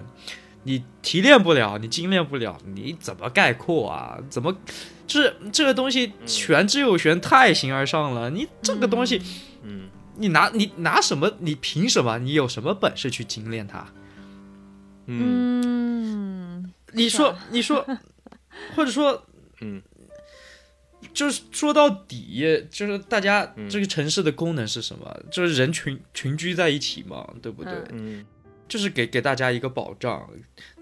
你提炼不了，你精炼不了，你怎么概括啊？怎么就是这个东西玄之又玄，太形而上了。你这个东西，嗯你拿你拿什么？你凭什么？你有什么本事去精炼它？嗯嗯，你说，你说，或者说，嗯就是说到底，就是大家嗯这个城市的功能是什么？就是人群群居在一起嘛，对不对？嗯嗯就是给给大家一个保障。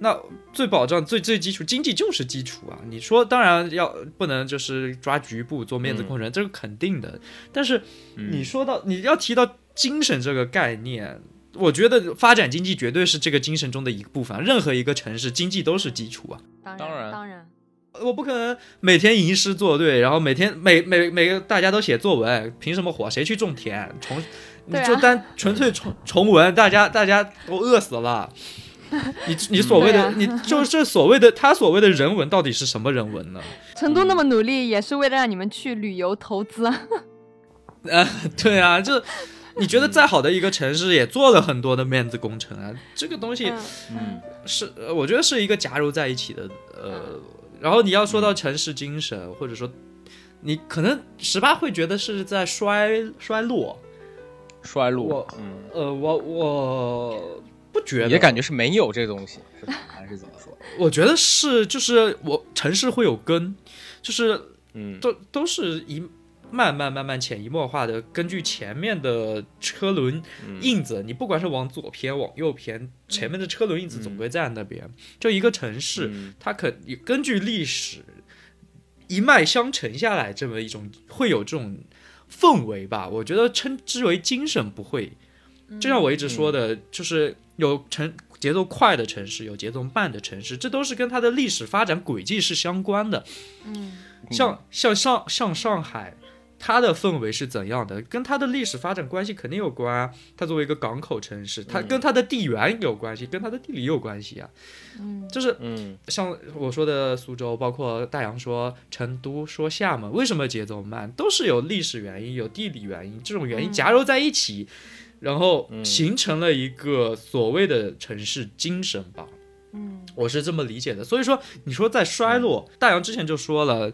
那最保障最最基础，经济就是基础啊。你说当然要不能就是抓局部做面子工程，这是肯定的。但是嗯你说到你要提到精神这个概念。我觉得发展经济绝对是这个精神中的一个部分，任何一个城市经济都是基础啊。当当然然当然，我不可能每天吟诗作对，然后每天每每每个大家都写作文，凭什么火？谁去种田？重，你就单纯粹重重文，大家大家都饿死了。你你所谓的、啊你就是所谓的他所谓的人文到底是什么人文呢？成都那么努力，也是为了让你们去旅游投资啊。对啊，就你觉得再好的一个城市也做了很多的面子工程啊，这个东西嗯嗯是呃我觉得是一个夹糅在一起的呃，然后你要说到城市精神，或者说你可能十八会觉得是在衰衰落，衰落我，嗯，呃，我我不觉得，也感觉是没有这东西，是吧？还是怎么说？我觉得是就是我城市会有根，就是嗯。都都是一慢慢慢慢潜移默化的，根据前面的车轮嗯。印子，你不管是往左偏往右偏，前面的车轮印子总归在那边。就一个城市，嗯。它可以根据历史一脉相承下来，这么一种会有这种氛围吧。我觉得称之为精神不会。就像我一直说的，就是有城节奏快的城市，有节奏慢的城市，这都是跟它的历史发展轨迹是相关的。嗯像像上像上海，它的氛围是怎样的，跟它的历史发展关系肯定有关啊。它作为一个港口城市，它跟它的地缘有关系，跟它的地理有关系啊。嗯就是嗯像我说的苏州，包括大洋说成都、说厦门，为什么节奏慢，都是有历史原因、有地理原因，这种原因嗯夹糅在一起，然后嗯形成了一个所谓的城市精神吧。嗯我是这么理解的。所以说，你说在衰落，大洋之前就说了，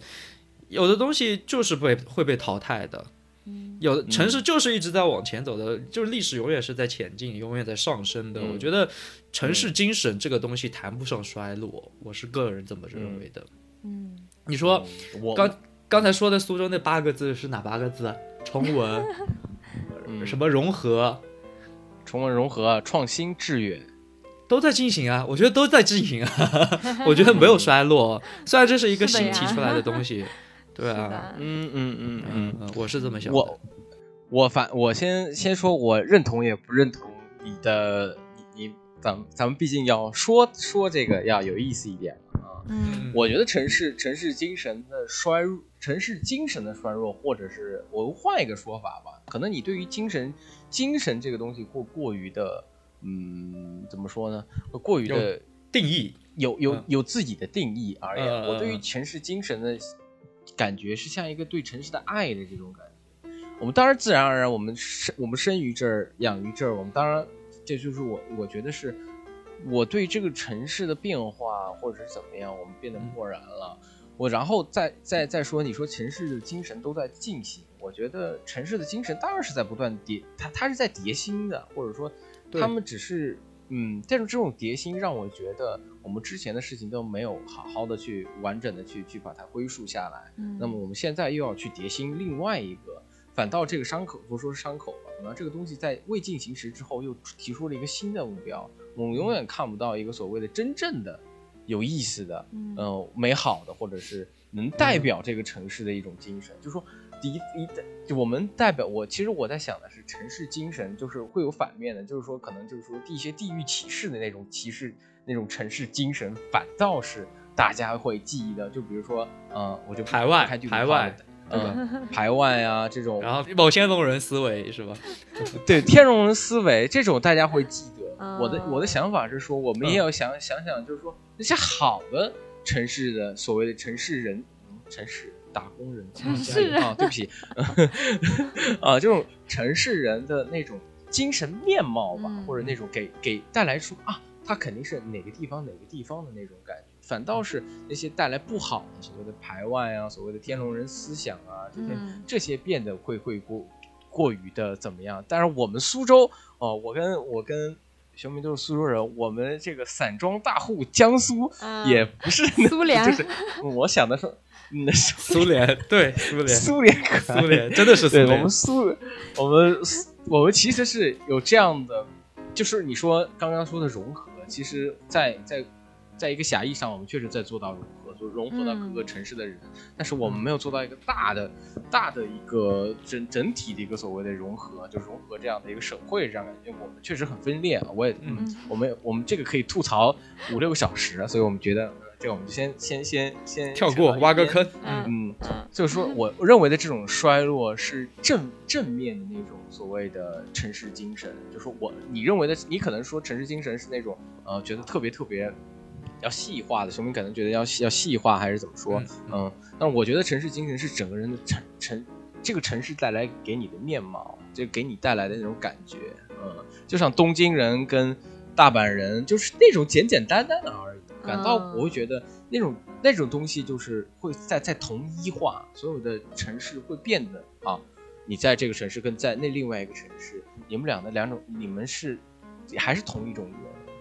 有的东西就是被会被淘汰的。嗯有的城市就是一直在往前走的，就是历史永远是在前进，永远在上升的。嗯我觉得城市精神这个东西谈不上衰落，我是个人这么认为的。嗯你说我刚刚才说的苏州那八个字是哪八个字啊？重文，嗯什么融合，崇文融合、创新致远，都在进行啊，我觉得都在进行啊，我觉得没有衰落。虽然这是一个新提出来的东西，对啊，嗯嗯嗯嗯。我是这么想的。我我反我先先说，我认同也不认同你的，你你咱们咱们毕竟要说说这个要有意思一点啊。嗯。我觉得城市城市精神的衰弱，城市精神的衰弱，或者是我换一个说法吧，可能你对于精神精神这个东西过过于的，嗯，怎么说呢？过于的定义，有有嗯。有自己的定义而言，我对于嗯。城市精神的感觉是像一个对城市的爱的这种感觉。我们当然自然而然，我们生我们生于这儿，养于这儿，我们当然这就是我我觉得是我对这个城市的变化或者是怎么样，我们变得漠然了。我然后再再再说，你说城市的精神都在进行，我觉得城市的精神当然是在不断叠，它它是在叠新的，或者说他们只是嗯，但是这种叠新让我觉得我们之前的事情都没有好好的去完整的去去把它归属下来。嗯那么我们现在又要去叠新另外一个，反倒这个伤口不说是伤口吧，可能这个东西在未进行时之后又提出了一个新的目标，我们永远看不到一个所谓的真正的有意思的，嗯呃，美好的，或者是能代表这个城市的一种精神。就是说，第一一就我们代表我，其实我在想的是城市精神，就是会有反面的，就是说可能就是说一些地域歧视的那种歧视，那种城市精神，反倒是大家会记忆的。就比如说，呃，我就排外排外话了嗯，排外啊，这种，然后某些龙人思维是吧？对天龙人思维这种大家会记得。嗯我的我的想法是说，我们也要想、想想，就是说那些好的城市的所谓的城市人，嗯城市打工人，城市人啊，对不起，啊，这种城市人的那种精神面貌吧，嗯或者那种给给带来出啊，他肯定是哪个地方哪个地方的那种感觉，反倒是那些带来不好的所谓的排外啊，所谓的天龙人思想啊，这些、嗯。这些变得会会过过于的怎么样？但是我们苏州哦，我跟我跟熊明都是苏州人，我们这个散装大户江苏嗯也不是那、苏联 就是我想的是，嗯，苏联对苏联。苏联可苏联真的是苏，联，我们苏，我们苏我们其实是有这样的，就是你说刚刚说的融合，其实在在在一个狭义上，我们确实在做到融合，就融合到各个嗯城市的人，但是我们没有做到一个大的大的一个整整体的一个所谓的融合，就融合这样的一个省会这样感觉，我们确实很分裂，我也我们我们这个可以吐槽五六个小时，所以我们觉得呃这个我们就先先先先跳过挖个坑，嗯嗯，嗯就是说我认为的这种衰落是正正面的那种所谓的城市精神，就是我你认为的，你可能说城市精神是那种呃觉得特别特别要细化的，熊明可能觉得要要细化还是怎么说，嗯。嗯，但我觉得城市精神是整个人的城城这个城市带来给你的面貌，就给你带来的那种感觉，嗯，就像东京人跟大阪人就是那种简简单单的而已，感到嗯我会觉得那种那种东西就是会在在同一化，所有的城市会变得啊，你在这个城市跟在那另外一个城市，你们俩的两种，你们是还是同一种人，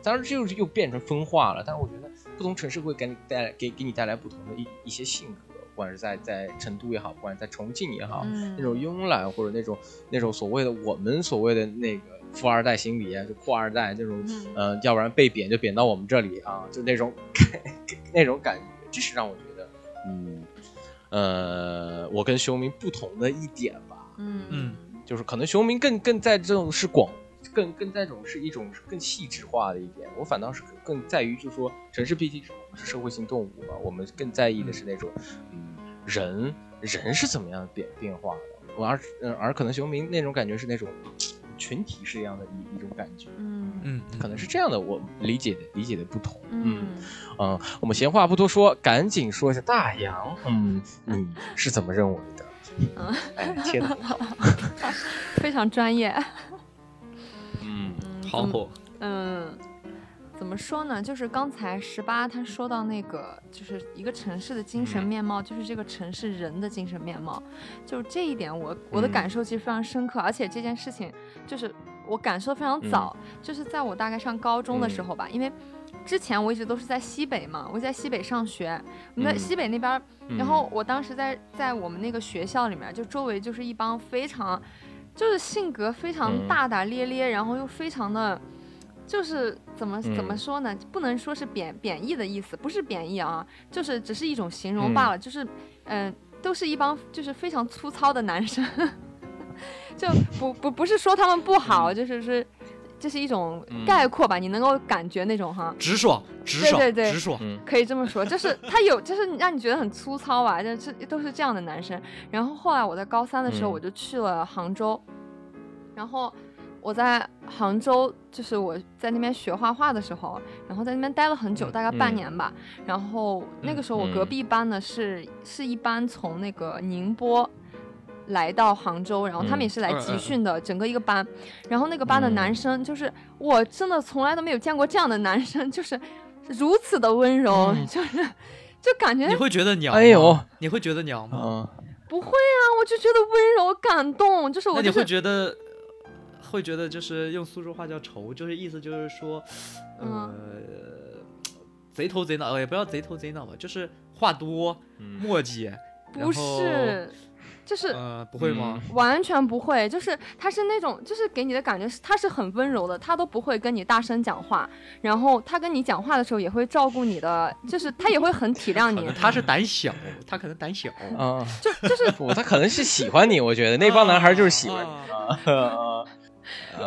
当然这就是又变成分化了。但是我觉得不同城市会给你带来给给你带来不同的一一些性格，不管是在在成都也好，不管是在重庆也好，嗯那种慵懒或者那种那种所谓的我们所谓的那个富二代心理啊，就富二代那种，嗯。呃，要不然被贬就贬到我们这里啊，就那种 那种感觉，这是让我觉得，嗯，呃，我跟熊明不同的一点吧，嗯。嗯。就是可能熊明更更在这种是广，更更在这种是一种更细致化的一点，我反倒是更更在于就是说城市毕竟是社会性动物嘛，我们更在意的是那种嗯人人是怎么样变变化的，我而呃而可能熊明那种感觉是那种群体是一样的一一种感觉。嗯嗯，可能是这样的，我理解的理解的不同。嗯嗯，我们闲话不多说，赶紧说一下大洋，嗯，你是怎么认为的？嗯，哎，天哪。非常专业。嗯好火，嗯，怎么说呢？就是刚才十八他说到那个，就是一个城市的精神嗯面貌，就是这个城市人的精神面貌。就是这一点我，我的嗯感受其实非常深刻，而且这件事情就是我感受非常早，就是在我大概上高中的时嗯候吧，因为。之前我一直都是在西北嘛，我在西北上学，我们在嗯西北那边然后我当时在在我们那个学校里面，就周围就是一帮非常，就是性格非常嗯大大咧咧，然后又非常的，就是怎么怎么嗯说呢？不能说是贬贬义的意思，不是贬义啊，就是只是一种形容罢了。就是嗯、都是一帮就是非常粗糙的男生，就不不不是说他们不好，就是是。这是一种嗯概括吧，你能够感觉那种哈，直爽，直爽，对对对直爽。嗯可以这么说，就是他有，就是让你觉得很粗糙吧，就是都是这样的男生。然后后来我在高三的时候，嗯我就去了杭州，然后我在杭州，就是我在那边学画画的时候，然后在那边待了很久，嗯大概半嗯年吧。然后那个时候我隔嗯壁班的是是一班从那个宁波。来到杭州，然后他们也是来嗯集训的，整个一个班。然后那个班的男嗯生，就是我真的从来都没有见过这样的男生，就是如此的温柔，嗯就是就感觉你会觉得娘吗？哎呦你会觉得娘吗？嗯不会啊，我就觉得温柔感动，就是那你会我就是觉得，会觉得就是用苏州话叫愁，就是意思就是说，呃，贼头贼脑，也不要贼头贼脑吧，就是话多嗯墨迹，不是，就是呃，不会吗？完全不会，就是他是那种，就是给你的感觉是他是很温柔的，他都不会跟你大声讲话，然后他跟你讲话的时候也会照顾你的，就是他也会很体谅你，他是胆小，他可能胆小。啊，就就是不，他可能是喜欢你，我觉得那帮男孩就是喜欢你啊啊。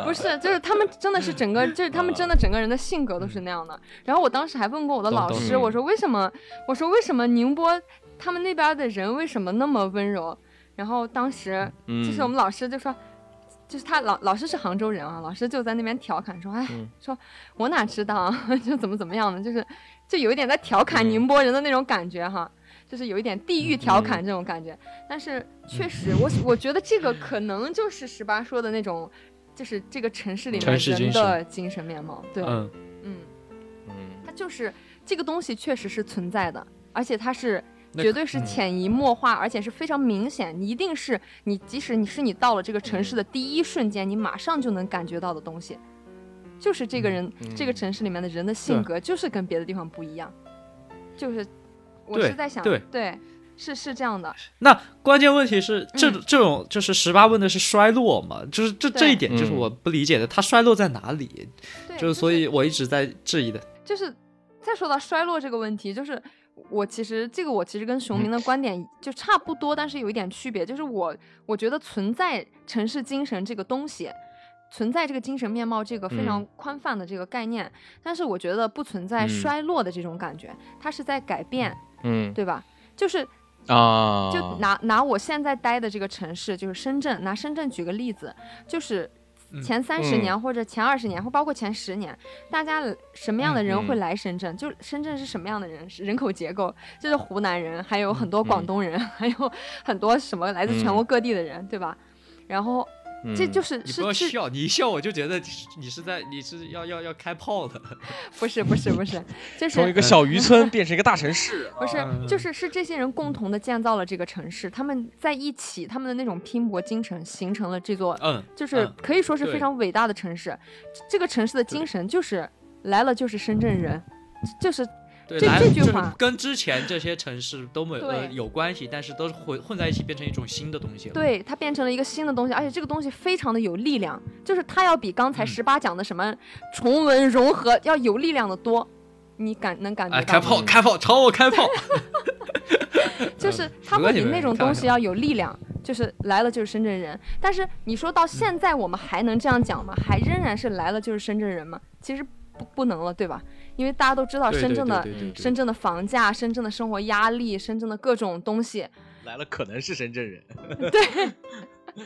不是，就是他们真的是整个，就是他们真的整个人的性格都是那样的。然后我当时还问过我的老师，我说为什么？我说为什么宁波他们那边的人为什么那么温柔？然后当时嗯就是我们老师就说，就是他老老师是杭州人啊，老师就在那边调侃说，哎，嗯说我哪知道啊，就怎么怎么样的，就是就有一点在调侃嗯宁波人的那种感觉哈。就是有一点地域调侃这种感觉，但是确实我我觉得这个可能就是十八说的那种，就是这个城市里面人的精神面貌。对，嗯，嗯，嗯。它就是这个东西确实是存在的，而且它是绝对是嗯。潜移默化，而且是非常明显。你一定是你，即使你是你到了这个城市的第一瞬间，你马上就能感觉到的东西，就是这个人、嗯。这个城市里面的人的性格就是跟别的地方不一样，就是我是在想，对是是这样的，那关键问题是，这嗯这种就是十八问的是衰落嘛？就是这这一点就是我不理解的，它衰落在哪里？对，就是所以我一直在质疑的。就是再说到衰落这个问题，就是我其实这个我其实跟熊明的观点就差不多，但是有一点区别，就是我我觉得存在城市精神这个东西。存在这个精神面貌这个非常嗯宽泛的这个概念，但是我觉得不存在嗯衰落的这种感觉，它是在改变，嗯对吧？就是啊，就拿拿我现在待的这个城市，就是深圳，拿深圳举个例子，就是嗯前三十年或者前二十年，或包括前十年，大家什么样的人会嗯来深圳？就深圳是什么样的人？人口结构，就是湖南人，还有很多嗯广东人，还有很多什么来自全国各地的人，对吧？然后这就是你是要笑，你一笑我就觉得你是在你是要要要开炮的。不是不是不是，就是从一个小渔村 变成一个大城市，不是嗯就是是这些人共同的建造了这个城市，他们在一起，他们的那种拼搏精神形成了这座嗯，就是嗯可以说是非常伟大的城市。这个城市的精神就是来了就是深圳人，就是对，这句话跟之前这些城市都没有呃有关系，但是都是混混在一起变成一种新的东西了。，对它变成了一个新的东西，而且这个东西非常的有力量，就是它要比刚才嗯十八讲的什么重文融合要有力量的多。你感能感觉哎，到哎？开炮，开炮，朝我开炮！就是它除了你们会比那种东西要有力量，就是来了就是深圳人。但是你说到现在，我们还能这样讲吗？还仍然是来了就是深圳人吗？其实不不能了，对吧？因为大家都知道深圳的深圳的房价、深圳的生活压力、深圳的各种东西，来了可能是深圳人，对，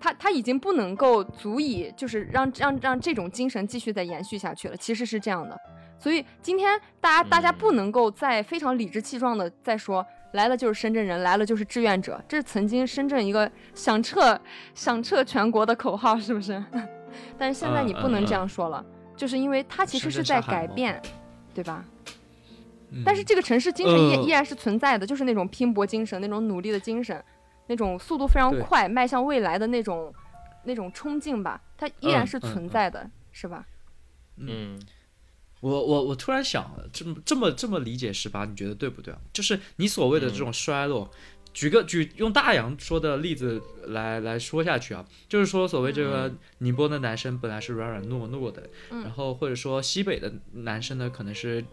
他他已经不能够足以就是让让让这种精神继续再延续下去了。其实是这样的，所以今天大家大家嗯不能够再非常理直气壮的再说来了就是深圳人，来了就是志愿者，这是曾经深圳一个响彻响彻全国的口号，是不是？但是现在嗯你不能嗯这样说了，就是因为它其实是在改变，对吧？嗯但是这个城市精神依、呃依然是存在的，就是那种拼搏精神，那种努力的精神，那种速度非常快，迈向未来的那种那种冲劲吧，它依然是存在的，是吧？嗯我我我突然想了，这么这么这么理解十八，你觉得对不对啊？就是你所谓的这种衰落，举个举用大洋说的例子来来说下去啊，就是说所谓这个宁波的男生本来是软软糯糯的，嗯。然后或者说西北的男生呢可能是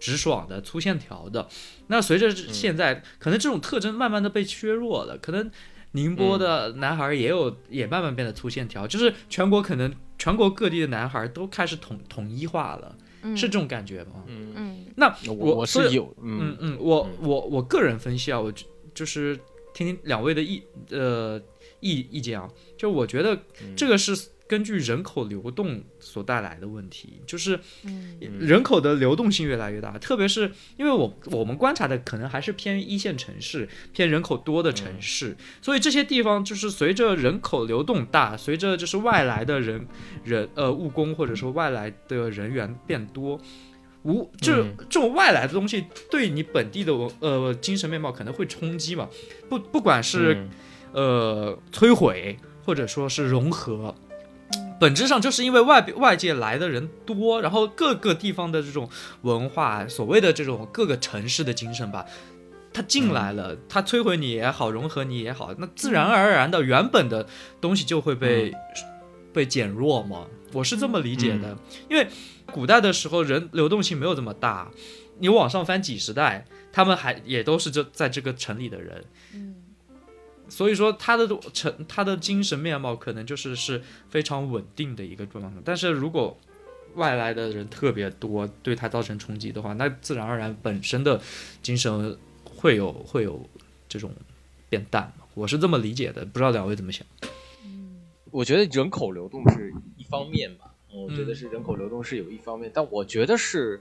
直爽的、粗线条的，那随着现在、可能这种特征慢慢的被削弱了，可能。宁波的男孩也有，也慢慢变得粗线条，就是全国可能全国各地的男孩都开始统统一化了，嗯，是这种感觉吗？嗯，嗯。那我我是有，嗯。嗯嗯，我我我个人分析啊，我就就是听听两位的意呃意意见啊，就我觉得嗯。这个是根据人口流动所带来的问题，就是嗯。人口的流动性越来越大，特别是因为我我们观察的可能还是偏一线城市、偏人口多的城市，所以这些地方就是随着人口流动大，随着就是外来的人人呃务工或者说外来的人员变多。无，这、嗯。这种外来的东西对你本地的文呃精神面貌可能会冲击嘛，不不管是、嗯。呃摧毁或者说是融合，嗯本质上就是因为外外界来的人多，然后各个地方的这种文化，所谓的这种各个城市的精神吧，它进来了，它摧毁你也好，融合你也好，那自然而然的原本的东西就会被、被减弱嘛。我是这么理解的，因为古代的时候人流动性没有这么大，你往上翻几十代，他们还也都是这在这个城里的人，嗯所以说他的城他的精神面貌可能就是是非常稳定的一个状态。但是如果外来的人特别多，对他造成冲击的话，那自然而然本身的精神会有会有这种变淡。我是这么理解的，不知道两位怎么想？我觉得人口流动是一方面吧，嗯我觉得是人口流动是有一方面，但我觉得是，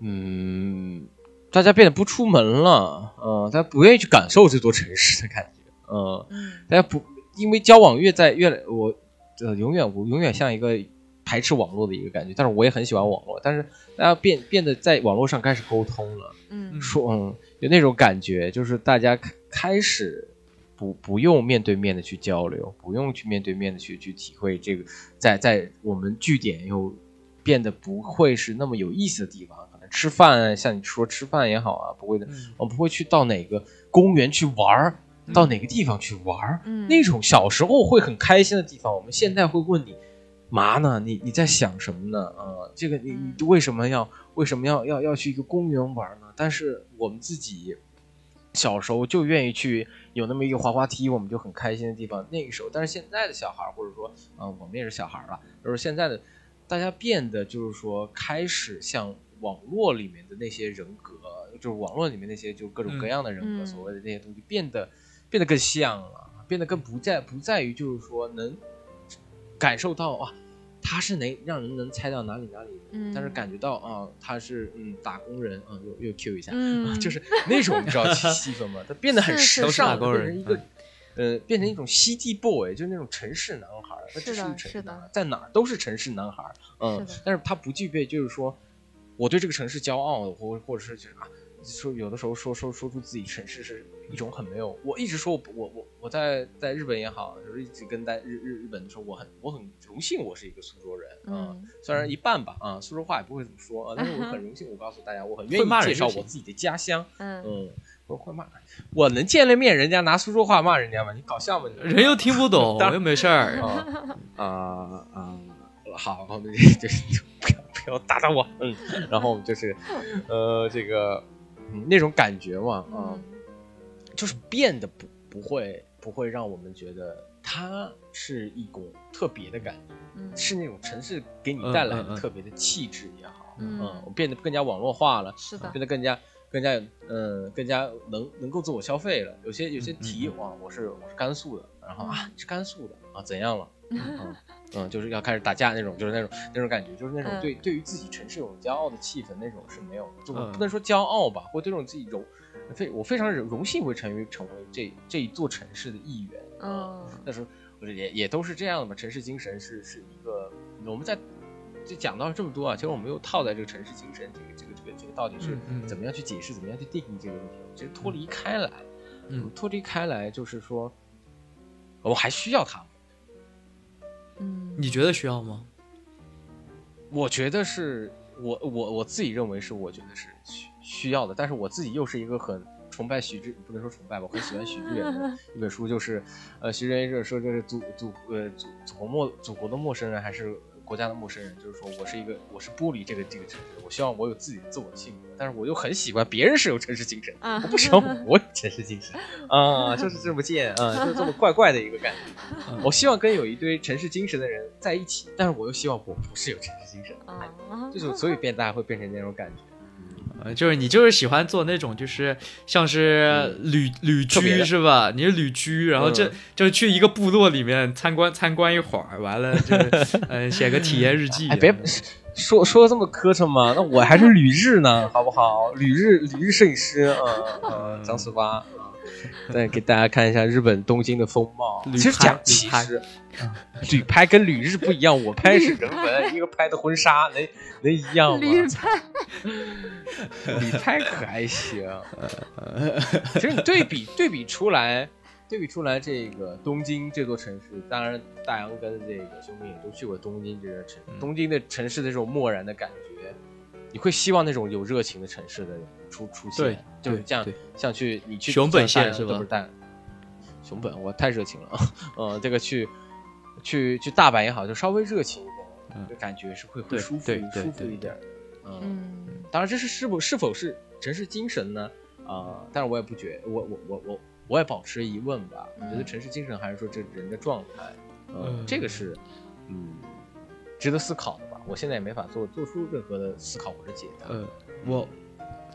嗯，大家变得不出门了，嗯、大家不愿意去感受这座城市的感觉，嗯、嗯大家不因为交往越在越来，我呃永远我永远像一个排斥网络的一个感觉，但是我也很喜欢网络，但是大家变变得在网络上开始沟通了。嗯说嗯，有那种感觉，就是大家开开始不不用面对面的去交流，不用去面对面的去去体会这个，在在我们据点又变得不会是那么有意思的地方，可能吃饭，像你说吃饭也好啊，不会的，嗯我们不会去到哪个公园去玩儿，到哪个地方去玩儿，嗯那种小时候会很开心的地方，我们现在会问你。嘛呢？你你在想什么呢？啊、这个你你为什么要为什么要要要去一个公园玩呢？但是我们自己小时候就愿意去有那么一个滑滑梯，我们就很开心的地方。那个时候，但是现在的小孩儿，或者说啊、我们也是小孩儿了，就是现在的大家变得就是说开始像网络里面的那些人格，就是网络里面那些就各种各样的人格，嗯所谓的那些东西变得变得更像了，变得更不在不在于就是说能感受到啊。他是能让人能猜到哪里哪里，嗯但是感觉到啊，他是嗯打工人啊，又又 Q 一下，嗯，就是那种你知道气气氛吗？他变得很时尚，都是。打工人变成一个呃，变成一种 city boy，就是那种城市男孩儿，他只是的一个城市是的。男孩，在哪儿都是城市男孩儿，嗯是，但是他不具备就是说我对这个城市骄傲，或或者是就是啊。说有的时候说说说出自己城市是一种很没有，我一直说我我我我在在日本也好，就是一直跟在日日日本的时候，我很我很荣幸我是一个苏州人啊、嗯虽然一半吧啊，苏州话也不会怎么说啊，但是我很荣幸，我告诉大家，我很愿意介绍我自己的家乡，嗯嗯，我会骂，我能见了面，人家拿苏州话骂人家吗？你搞笑吗？人又听不懂，当然又没事儿。啊啊啊！好，我们就是 不要不要打到我，嗯，然后我们就是呃这个嗯那种感觉嘛，啊、嗯就是变得不不会不会让我们觉得它是一种特别的感觉，嗯是那种城市给你嗯带来的特别的气质也好，嗯我变得更加网络化了，是的变，得更加更加嗯更加能能够自我消费了。有些有些题哇，我是我是甘肃的，然后啊你是甘肃的啊怎样了？嗯嗯，就是要开始打架那种，就是那种那种感觉，就是那种嗯对对于自己城市有骄傲的气氛那种是没有的，就不能说骄傲吧，或对这种自己荣非我非常荣荣幸会成为成为这这一座城市的一员。嗯但是我觉得也也都是这样的嘛，城市精神是是一个我们在就讲到这么多啊，其实我们又套在这个城市精神这个这个这个这个到底是怎么样去解释，怎么样去定义这个问题，其实脱离开来，嗯脱离开来就是说，我还需要他们。嗯，你觉得需要吗？我觉得是我我我自己认为是我觉得是需需要的，但是我自己又是一个很崇拜许志，不能说崇拜吧，我很喜欢许志远的 一本书，就是呃，徐志远这说这是祖祖呃祖祖国陌祖国的陌生人还是国家的陌生人，就是说我是一个我是剥离这个这个城市，我希望我有自己的自我的性格，但是我又很喜欢别人是有城市精神，啊我不希望我有城市精神 啊，就是这么贱啊，就是这么怪怪的一个感觉。我希望跟有一堆城市精神的人在一起，但是我又希望我不是有城市精神的，啊，就是所以变大会变成那种感觉。呃，就是你就是喜欢做那种就是像是旅、旅居是吧？你是旅居，然后这、嗯就去一个部落里面参观参观一会儿，完了就是 嗯、写个体验日记。哎，别说说这么磕碜嘛，那我还是旅日呢，好不好？旅日旅日摄影师啊，呃，张十八啊，再给大家看一下日本东京的风貌。其实讲其实，旅拍跟旅日不一样，我拍是人文，一个拍的婚纱，能能一样吗？旅拍，旅拍可还行。其实你对比对比出来，对比出来这个东京这座城市，当然大洋跟这个兄弟也都去过东京这个城，嗯东京的城市的这种漠然的感觉，你会希望那种有热情的城市的出出现，就是这样，像去你去熊本县是吧不是大熊本，我太热情了，呃，这个去去去大阪也好，就稍微热情一点，嗯就感觉是会会舒服舒服一点，嗯。嗯当然，这是是否是否是城市精神呢？啊、但是我也不觉，我我我我我也保持疑问吧。我觉得嗯城市精神还是说这人的状态，呃，嗯这个是嗯值得思考的吧。我现在也没法做做出任何的思考或者解答。呃，我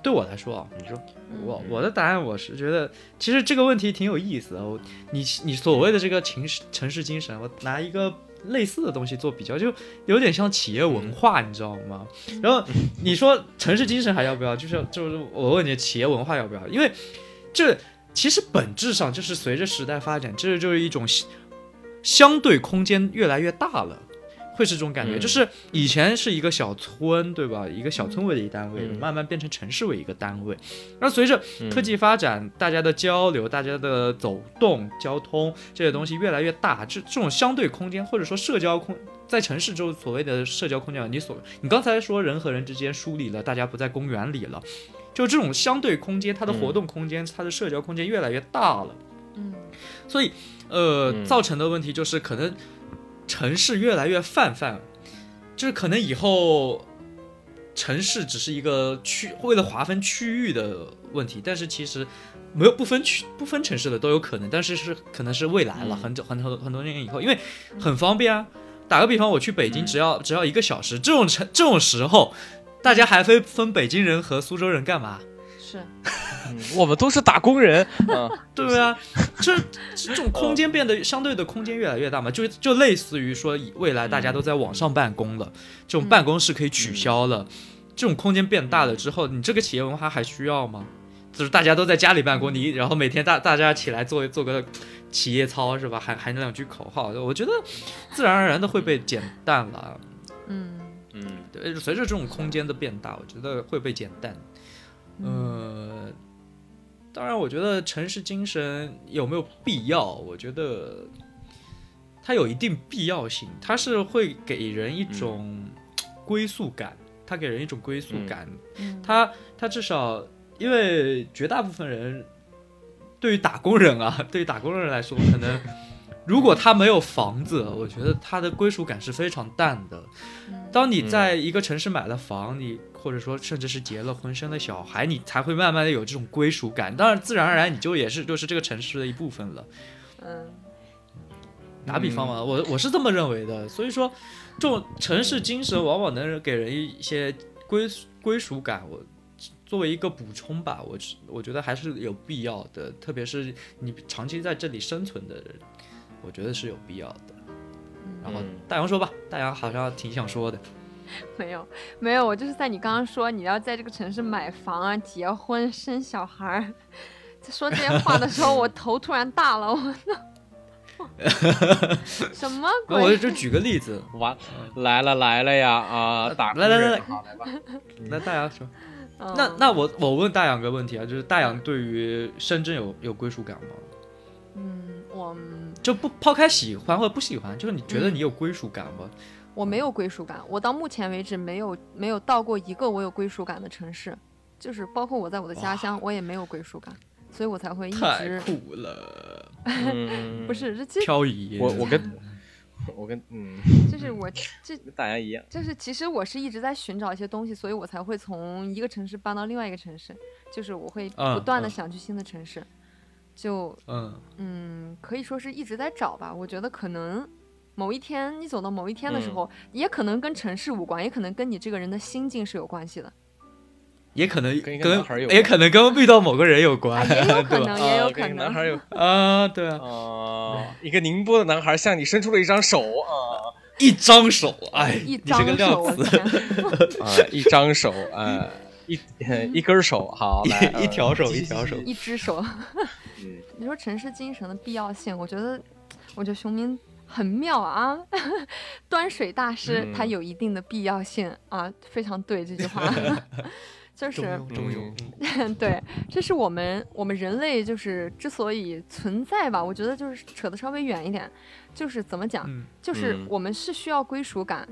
对我来说啊，你说，我我的答案我是觉得，其实这个问题挺有意思的。我你你所谓的这个城市城市精神，我拿一个类似的东西做比较，就有点像企业文化，你知道吗？然后 你说城市精神还要不要？就是就是我问你，企业文化要不要？因为这其实本质上就是随着时代发展，这就是一种相相对空间越来越大了。会是这种感觉，嗯就是以前是一个小村，对吧？一个小村为一个单位，嗯慢慢变成城市为一个单位。那随着嗯科技发展，大家的交流、大家的走动、交通这些东西越来越大，这这种相对空间或者说社交空，在城市中所谓的社交空间，你所你刚才说人和人之间疏离了，大家不在公园里了，就这种相对空间，它的活动空间、它的社交空间越来越大了。嗯所以，呃，嗯造成的问题就是可能城市越来越泛泛，就是可能以后城市只是一个区，为了划分区域的问题，但是其实没有不分区不分城市的都有可能，但是是可能是未来了，嗯很久很多很多年以后，因为很方便啊。打个比方，我去北京嗯只要、只要一个小时，这种城这种时候，大家还分分北京人和苏州人干嘛？是嗯我们都是打工人，嗯，对不对啊？这这种空间变得相对的空间越来越大嘛，就就类似于说，未来大家都在网上办公了，这种办公室可以取消了，这种空间变大了之后，你这个企业文化还需要吗？就是大家都在家里办公，你然后每天大大家起来做做个企业操是吧？喊喊两句口号，我觉得自然而然的会被减淡了。嗯嗯对，随着这种空间的变大，我觉得会被减淡。嗯呃，当然，我觉得城市精神有没有必要？我觉得它有一定必要性，它是会给人一种归宿感，它给人一种归宿感。嗯它它至少，因为绝大部分人对于打工人啊，对于打工人来说，可能 如果他没有房子，我觉得他的归属感是非常淡的。当你在一个城市买了房，你或者说甚至是结了婚、生了小孩，你才会慢慢的有这种归属感。当然，自然而然你就也是就是这个城市的一部分了。嗯，打比方嘛，我我是这么认为的。所以说，这种城市精神往往能给人一些归归属感。我作为一个补充吧，我我觉得还是有必要的，特别是你长期在这里生存的人，我觉得是有必要的。然后大杨说吧，大杨好像挺想说的。没有没有，我就是在你刚刚说你要在这个城市买房啊、结婚、生小孩儿，在说这些话的时候，我 头突然大了，我 什么鬼？我就举个例子，完来了来了呀啊！打来来来来好来吧。那大杨说，嗯那那我我问大杨个问题啊，就是大杨对于深圳有有归属感吗？嗯，我就不抛开喜欢或者不喜欢，就是你觉得你有归属感吗？我没有归属感，我到目前为止没有没有到过一个我有归属感的城市，就是包括我在我的家乡，我也没有归属感，所以我才会一太直酷了，嗯不，是这其实漂移。我 我跟我跟嗯就是我 这大家一样，就是其实我是一直在寻找一些东西，所以我才会从一个城市搬到另外一个城市，就是我会嗯不断的嗯想去新的城市，就嗯嗯，可以说是一直在找吧。我觉得可能某一天你走到某一天的时候，也可能跟城市无关，也可能跟你这个人的心境是有关系的。也可能跟一个男孩有也可能跟遇到某个人有啊，关，也有可？能，也有啊可能。男孩有 啊，对啊，啊，一个宁波的男孩向你伸出了一张手啊 一张手，哎，一你这个张手，我料词，啊，一张手啊，一一根手，好来一一条手一条手一只手。嗯你说城市精神的必要性，我觉得，我觉得熊明很妙啊。端水大师嗯。他有一定的必要性啊，非常对这句话，就是中庸中庸，嗯。对，这是我们我们人类就是之所以存在吧，我觉得就是扯得稍微远一点，就是怎么讲，嗯，就是嗯我们是需要归属感，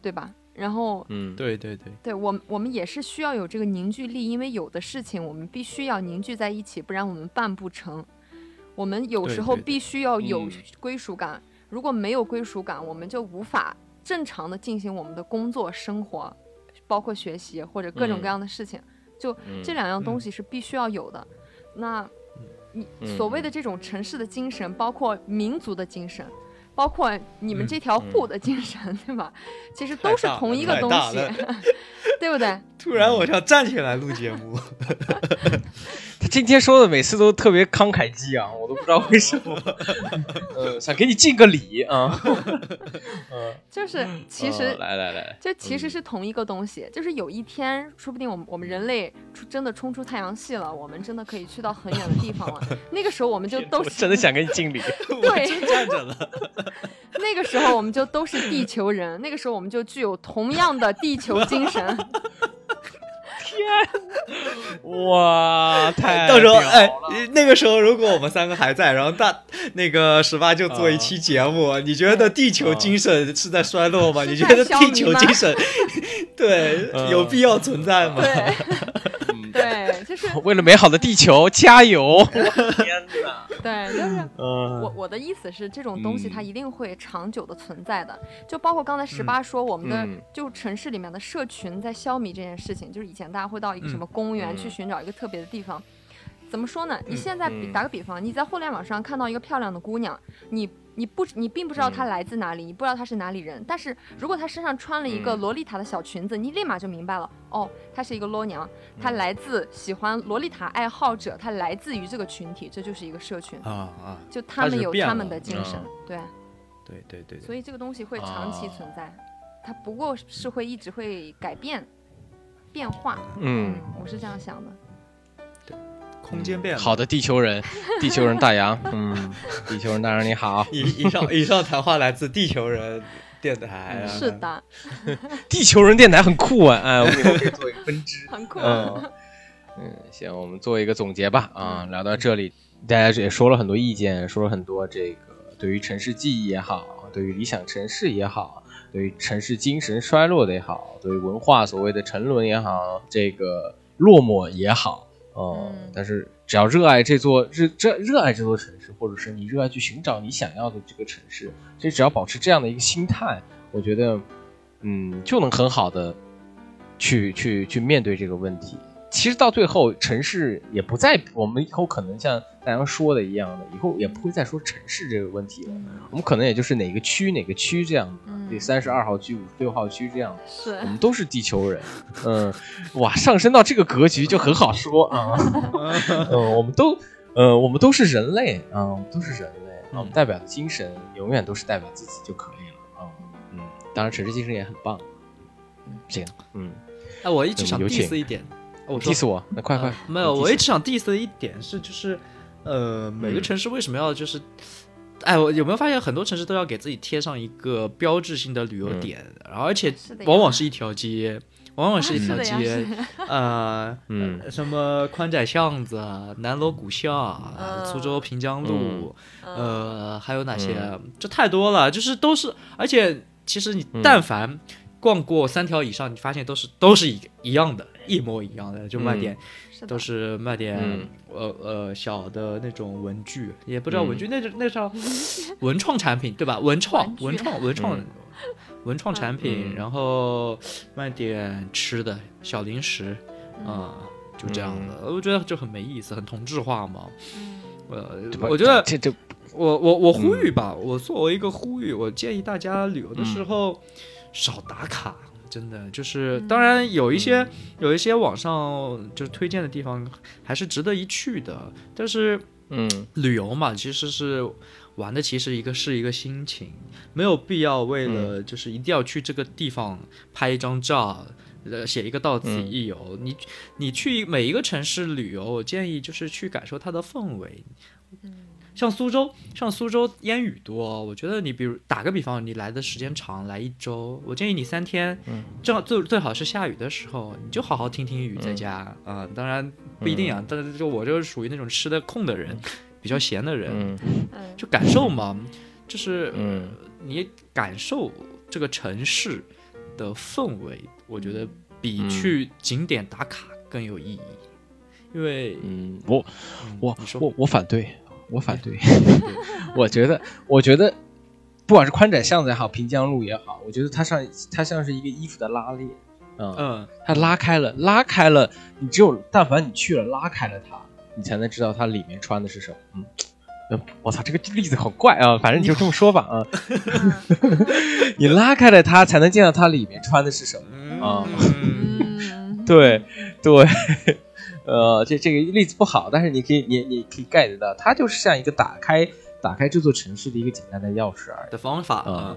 对吧？然后嗯，对对对，对我们，我们也是需要有这个凝聚力，因为有的事情我们必须要凝聚在一起，不然我们办不成。我们有时候必须要有嗯。归属感，如果没有归属感，我们就无法正常的进行我们的工作、生活，包括学习或者各种各嗯样的事情。就嗯这两样东嗯西是必须要有的。那你嗯所谓的这种城市的精神，包括民族的精神，包括你们嗯这条嗯户的精神，对吧？其实都是同一个东西 对不对？突然我想站起来录节目，他今天说的每次都特别慷慨激昂，我都不知道为什么。呃，想给你敬个礼啊。嗯，就是其实哦来来来，这其实是同一个东西，就是有一天，说不定我们我们人类出真的冲出太阳系了，我们真的可以去到很远的地方了。那个时候我们就都是真的想给你敬礼。对，站着了，那个时候我们就都是地球人，那个时候我们就具有同样的地球精神。天哇，太到时候哎，那个时候如果我们三个还在，然后大那个十八就做一期节目，你觉得地球精神是在衰落吗？是你觉得地球精神？对嗯。有必要存在吗？就是 为了美好的地球 加油！天哪，对，就是嗯。我我的意思是，这种东西它嗯一定会长久的存在的，就包括刚才十八说我们的、嗯。就城市里面的社群在消弭这件事情，就是以前大家会到一个什嗯。么公园去嗯寻找一个特别的地方。怎么说呢？你嗯。现在比嗯。打个比方，你在互联网上看到一个漂亮的姑娘，你你不你并不知道她嗯来自哪里，你不知道他是哪里人，但是如果他身上穿了一个嗯洛丽塔的小裙子，你立马就明白了，哦，她是一个裸娘，她来自喜欢洛丽塔爱好者，她来自于这个群体，这就是一个社群。啊啊，就他们有他们的精神，嗯对，对对对对所以这个东西会长期存啊在，它不过是会一直会改变、变化。嗯，我是这样想的。空间变了。好的，地球人，地球人大洋，嗯，地球人大洋你好，以以上以上谈话来自地球人电台啊，是的，地球人电台很酷啊，哎，我们以后 可以做一个分支。很酷。嗯嗯，行，我们做一个总结吧。啊，聊到这里，大家也说了很多意见，说了很多这个对于城市记忆也好，对于理想城市也好，对于城市精神衰落的也好，对于文化所谓的沉沦也好，这个落寞也好，哦、嗯但是只要热爱这座热热热爱这座城市，或者是你热爱去寻找你想要的这个城市，其实只要保持这样的一个心态，我觉得，嗯，就能很好的去去去面对这个问题。其实到最后，城市也不再，我们以后可能像大家说的一样的，以后也不会再说城市这个问题了。我们可能也就是哪个区哪个区这样，对，三十二号区、五十六号区这样。是，我们都是地球人。嗯，哇，上升到这个格局就很好说啊。嗯，我们都，呃，我们都是人类啊，我们都是人类。我们代表的精神永远都是代表自己就可以了啊。嗯，当然，城市精神也很棒。嗯，行，嗯，哎，我一直想 diss 一点。我 diss 我，那快快，没有，我一直想 diss 的一点是，就是，呃，每个城市为什么要就是，哎，我有没有发现很多城市都要给自己贴上一个标志性的旅游点，然后而且往往是一条街，往往是一条街，呃，嗯，什么宽窄巷子、南锣鼓巷、苏州平江路，呃，还有哪些？这太多了，就是都是，而且其实你但凡。逛过三条以上，你发现都是都是一一样的，一模一样的，就卖点，都是卖点呃呃小的那种文具，也不知道文具，那是那叫 文创产品对吧？文创文创文创文创产品，然后卖点吃的小零食，啊，就这样的，我觉得就很没意思，很同质化嘛。呃，我觉得这这，我我我呼吁吧，我作为一个呼吁，我建议大家旅游的时候。少打卡，真的就是，当然有一些有一些网上就是推荐的地方还是值得一去的，但是，嗯，旅游嘛，其实是玩的，其实一个是一个心情，没有必要为了就是一定要去这个地方拍一张照，呃，写一个到此一游。你你去每一个城市旅游，我建议就是去感受它的氛围。嗯。像苏州，像苏州烟雨多，我觉得你比如打个比方，你来的时间长，来一周，我建议你三天，正好最最好是下雨的时候，你就好好听听雨在家啊。当然不一定啊，但是就我就是属于那种吃的空的人，比较闲的人，就感受嘛，就是嗯。你感受这个城市的氛围，我觉得比去景点打卡更有意义，因为嗯，我我我我反对。我反 对，我觉得，我觉得，不管是宽窄巷子也好，平江路也好，我觉得它像它像是一个衣服的拉链，嗯，它拉开了，拉开了，你只有但凡你去了，拉开了它，你才能知道它里面穿的是什么。嗯，我操，这个例子好怪啊，反正你就这么说吧啊，你拉开了它，才能见到它里面穿的是什么啊。对 对。呃，这这个例子不好，但是你可以，你你可以 get 到，它就是像一个打开打开这座城市的一个简单的钥匙而已的方法啊，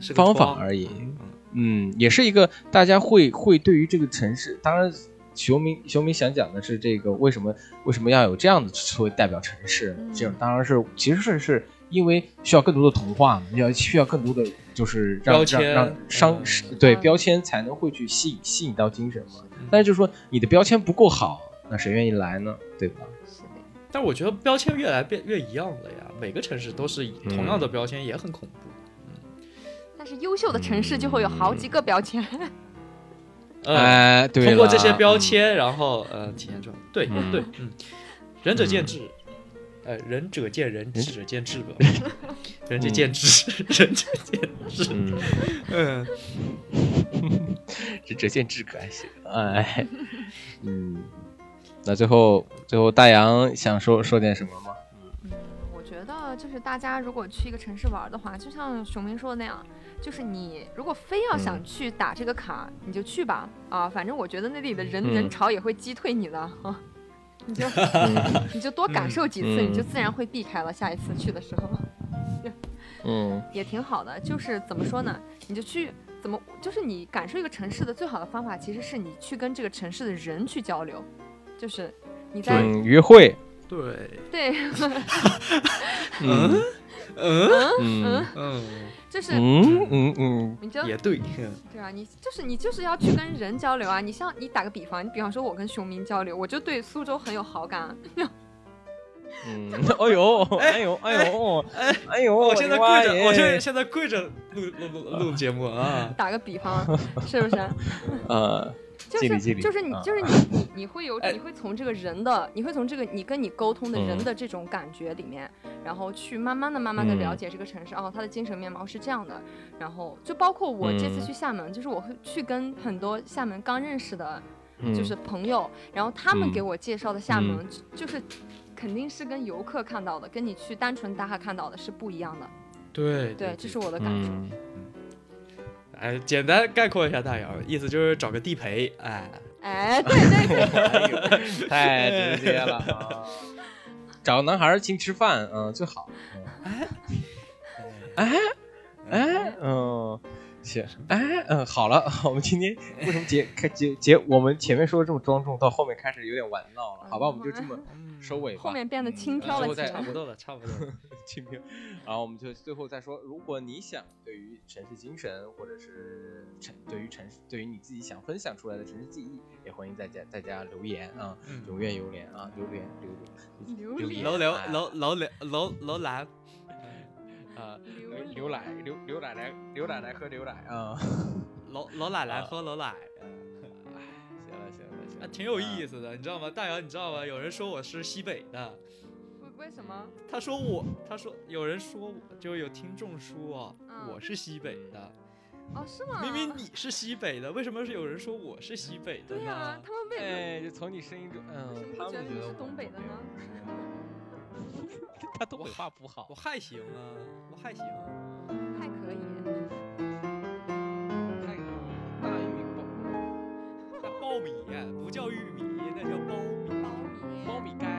是方法而已。嗯，也是一个大家会会对于这个城市，当然，熊明熊明想讲的是这个为什么为什么要有这样的作为代表城市？这样当然是其实是是因为需要更多的同化，要需要更多的就是让让让商对标签才能会去吸引吸引到精神嘛。但是就是说你的标签不够好。那谁愿意来呢？对吧？是的。但我觉得标签越来变越一样了呀，每个城市都是同样的标签，也很恐怖。嗯。但是优秀的城市就会有好几个标签。哎，对。通过这些标签，然后呃，体现出来。对对，嗯。仁者见智，呃，仁者见仁，智者见智吧。仁者见智，仁者见智。嗯。仁者见智可还行？哎。嗯。那最后，最后大洋想说说点什么吗？嗯，我觉得就是大家如果去一个城市玩的话，就像熊明说的那样，就是你如果非要想去打这个卡，你就去吧。啊，反正我觉得那里的人人潮也会击退你的啊，你就 你就多感受几次，你就自然会避开了。下一次去的时候，嗯，也挺好的。就是怎么说呢？你就去怎么，就是你感受一个城市的最好的方法，其实是你去跟这个城市的人去交流。就是你在约会，对对，嗯嗯嗯嗯，就是嗯嗯嗯，你就也对，对啊，你就是你就是要去跟人交流啊。你像你打个比方，你比方说我跟熊明交流，我就对苏州很有好感。嗯，哎呦，哎呦，哎呦，哎哎呦，我现在跪着，我现在现在跪着录录录录节目啊。打个比方，是不是？呃。就是就是你啊就是你你你会有哎你会从这个人的你会从这个你跟你沟通的人嗯。的这种感觉里面，然后去慢慢的慢慢的了嗯。解这个城市，哦，它的精神面貌是这样的，然后就包括我这次嗯。去厦门，就是我会去跟很多厦门刚认识的，嗯。就是朋友，然后他们嗯。给我介绍的厦门，就就是肯定是跟游客看到的，跟你去单纯打卡看到的是不一样的，对对，这是我的感受。嗯哎，简单概括一下大姚，意思就是找个地陪，哎，哎，对对对，太直接了。啊！找个男孩儿请吃饭，嗯，最好。哎哎哎，嗯，行，哎，嗯，好了，我们今天 为什么结开结结？我们前面说的这么庄重，到后面开始有点玩闹了，好吧？我们就这么收尾吧。后面变得轻佻最后再了起来差不。多了，差不多了。轻飘，然后我们就最后再说，如果你想对于城市精神，或者是城对于城市，对于你自己想分享出来的城市记忆，也欢迎在家在家留言啊，嗯踊跃留言啊，留言留留留言楼流哎楼楼流楼楼兰，啊，榴刘刘奶刘刘奶奶牛奶奶喝牛奶啊，老老奶奶喝老奶，哎，行了行了行啊，了，挺有意思的，你知道吗？大姚，你知道吗？有人说我是西北的，为为什么？他说我，他说有人说我，就有听众说嗯我是西北的，哦，是吗？明明你是西北的，为什么是有人说我是西北的呢对呀、呢？他们为什么哎，就从你声音中，嗯，为什他们觉得你是东北的呢？他都，我怕不好，我还行啊，我还行，还可以，还可以，大玉米，那苞米，不叫玉米，那叫苞米，苞米，苞米干。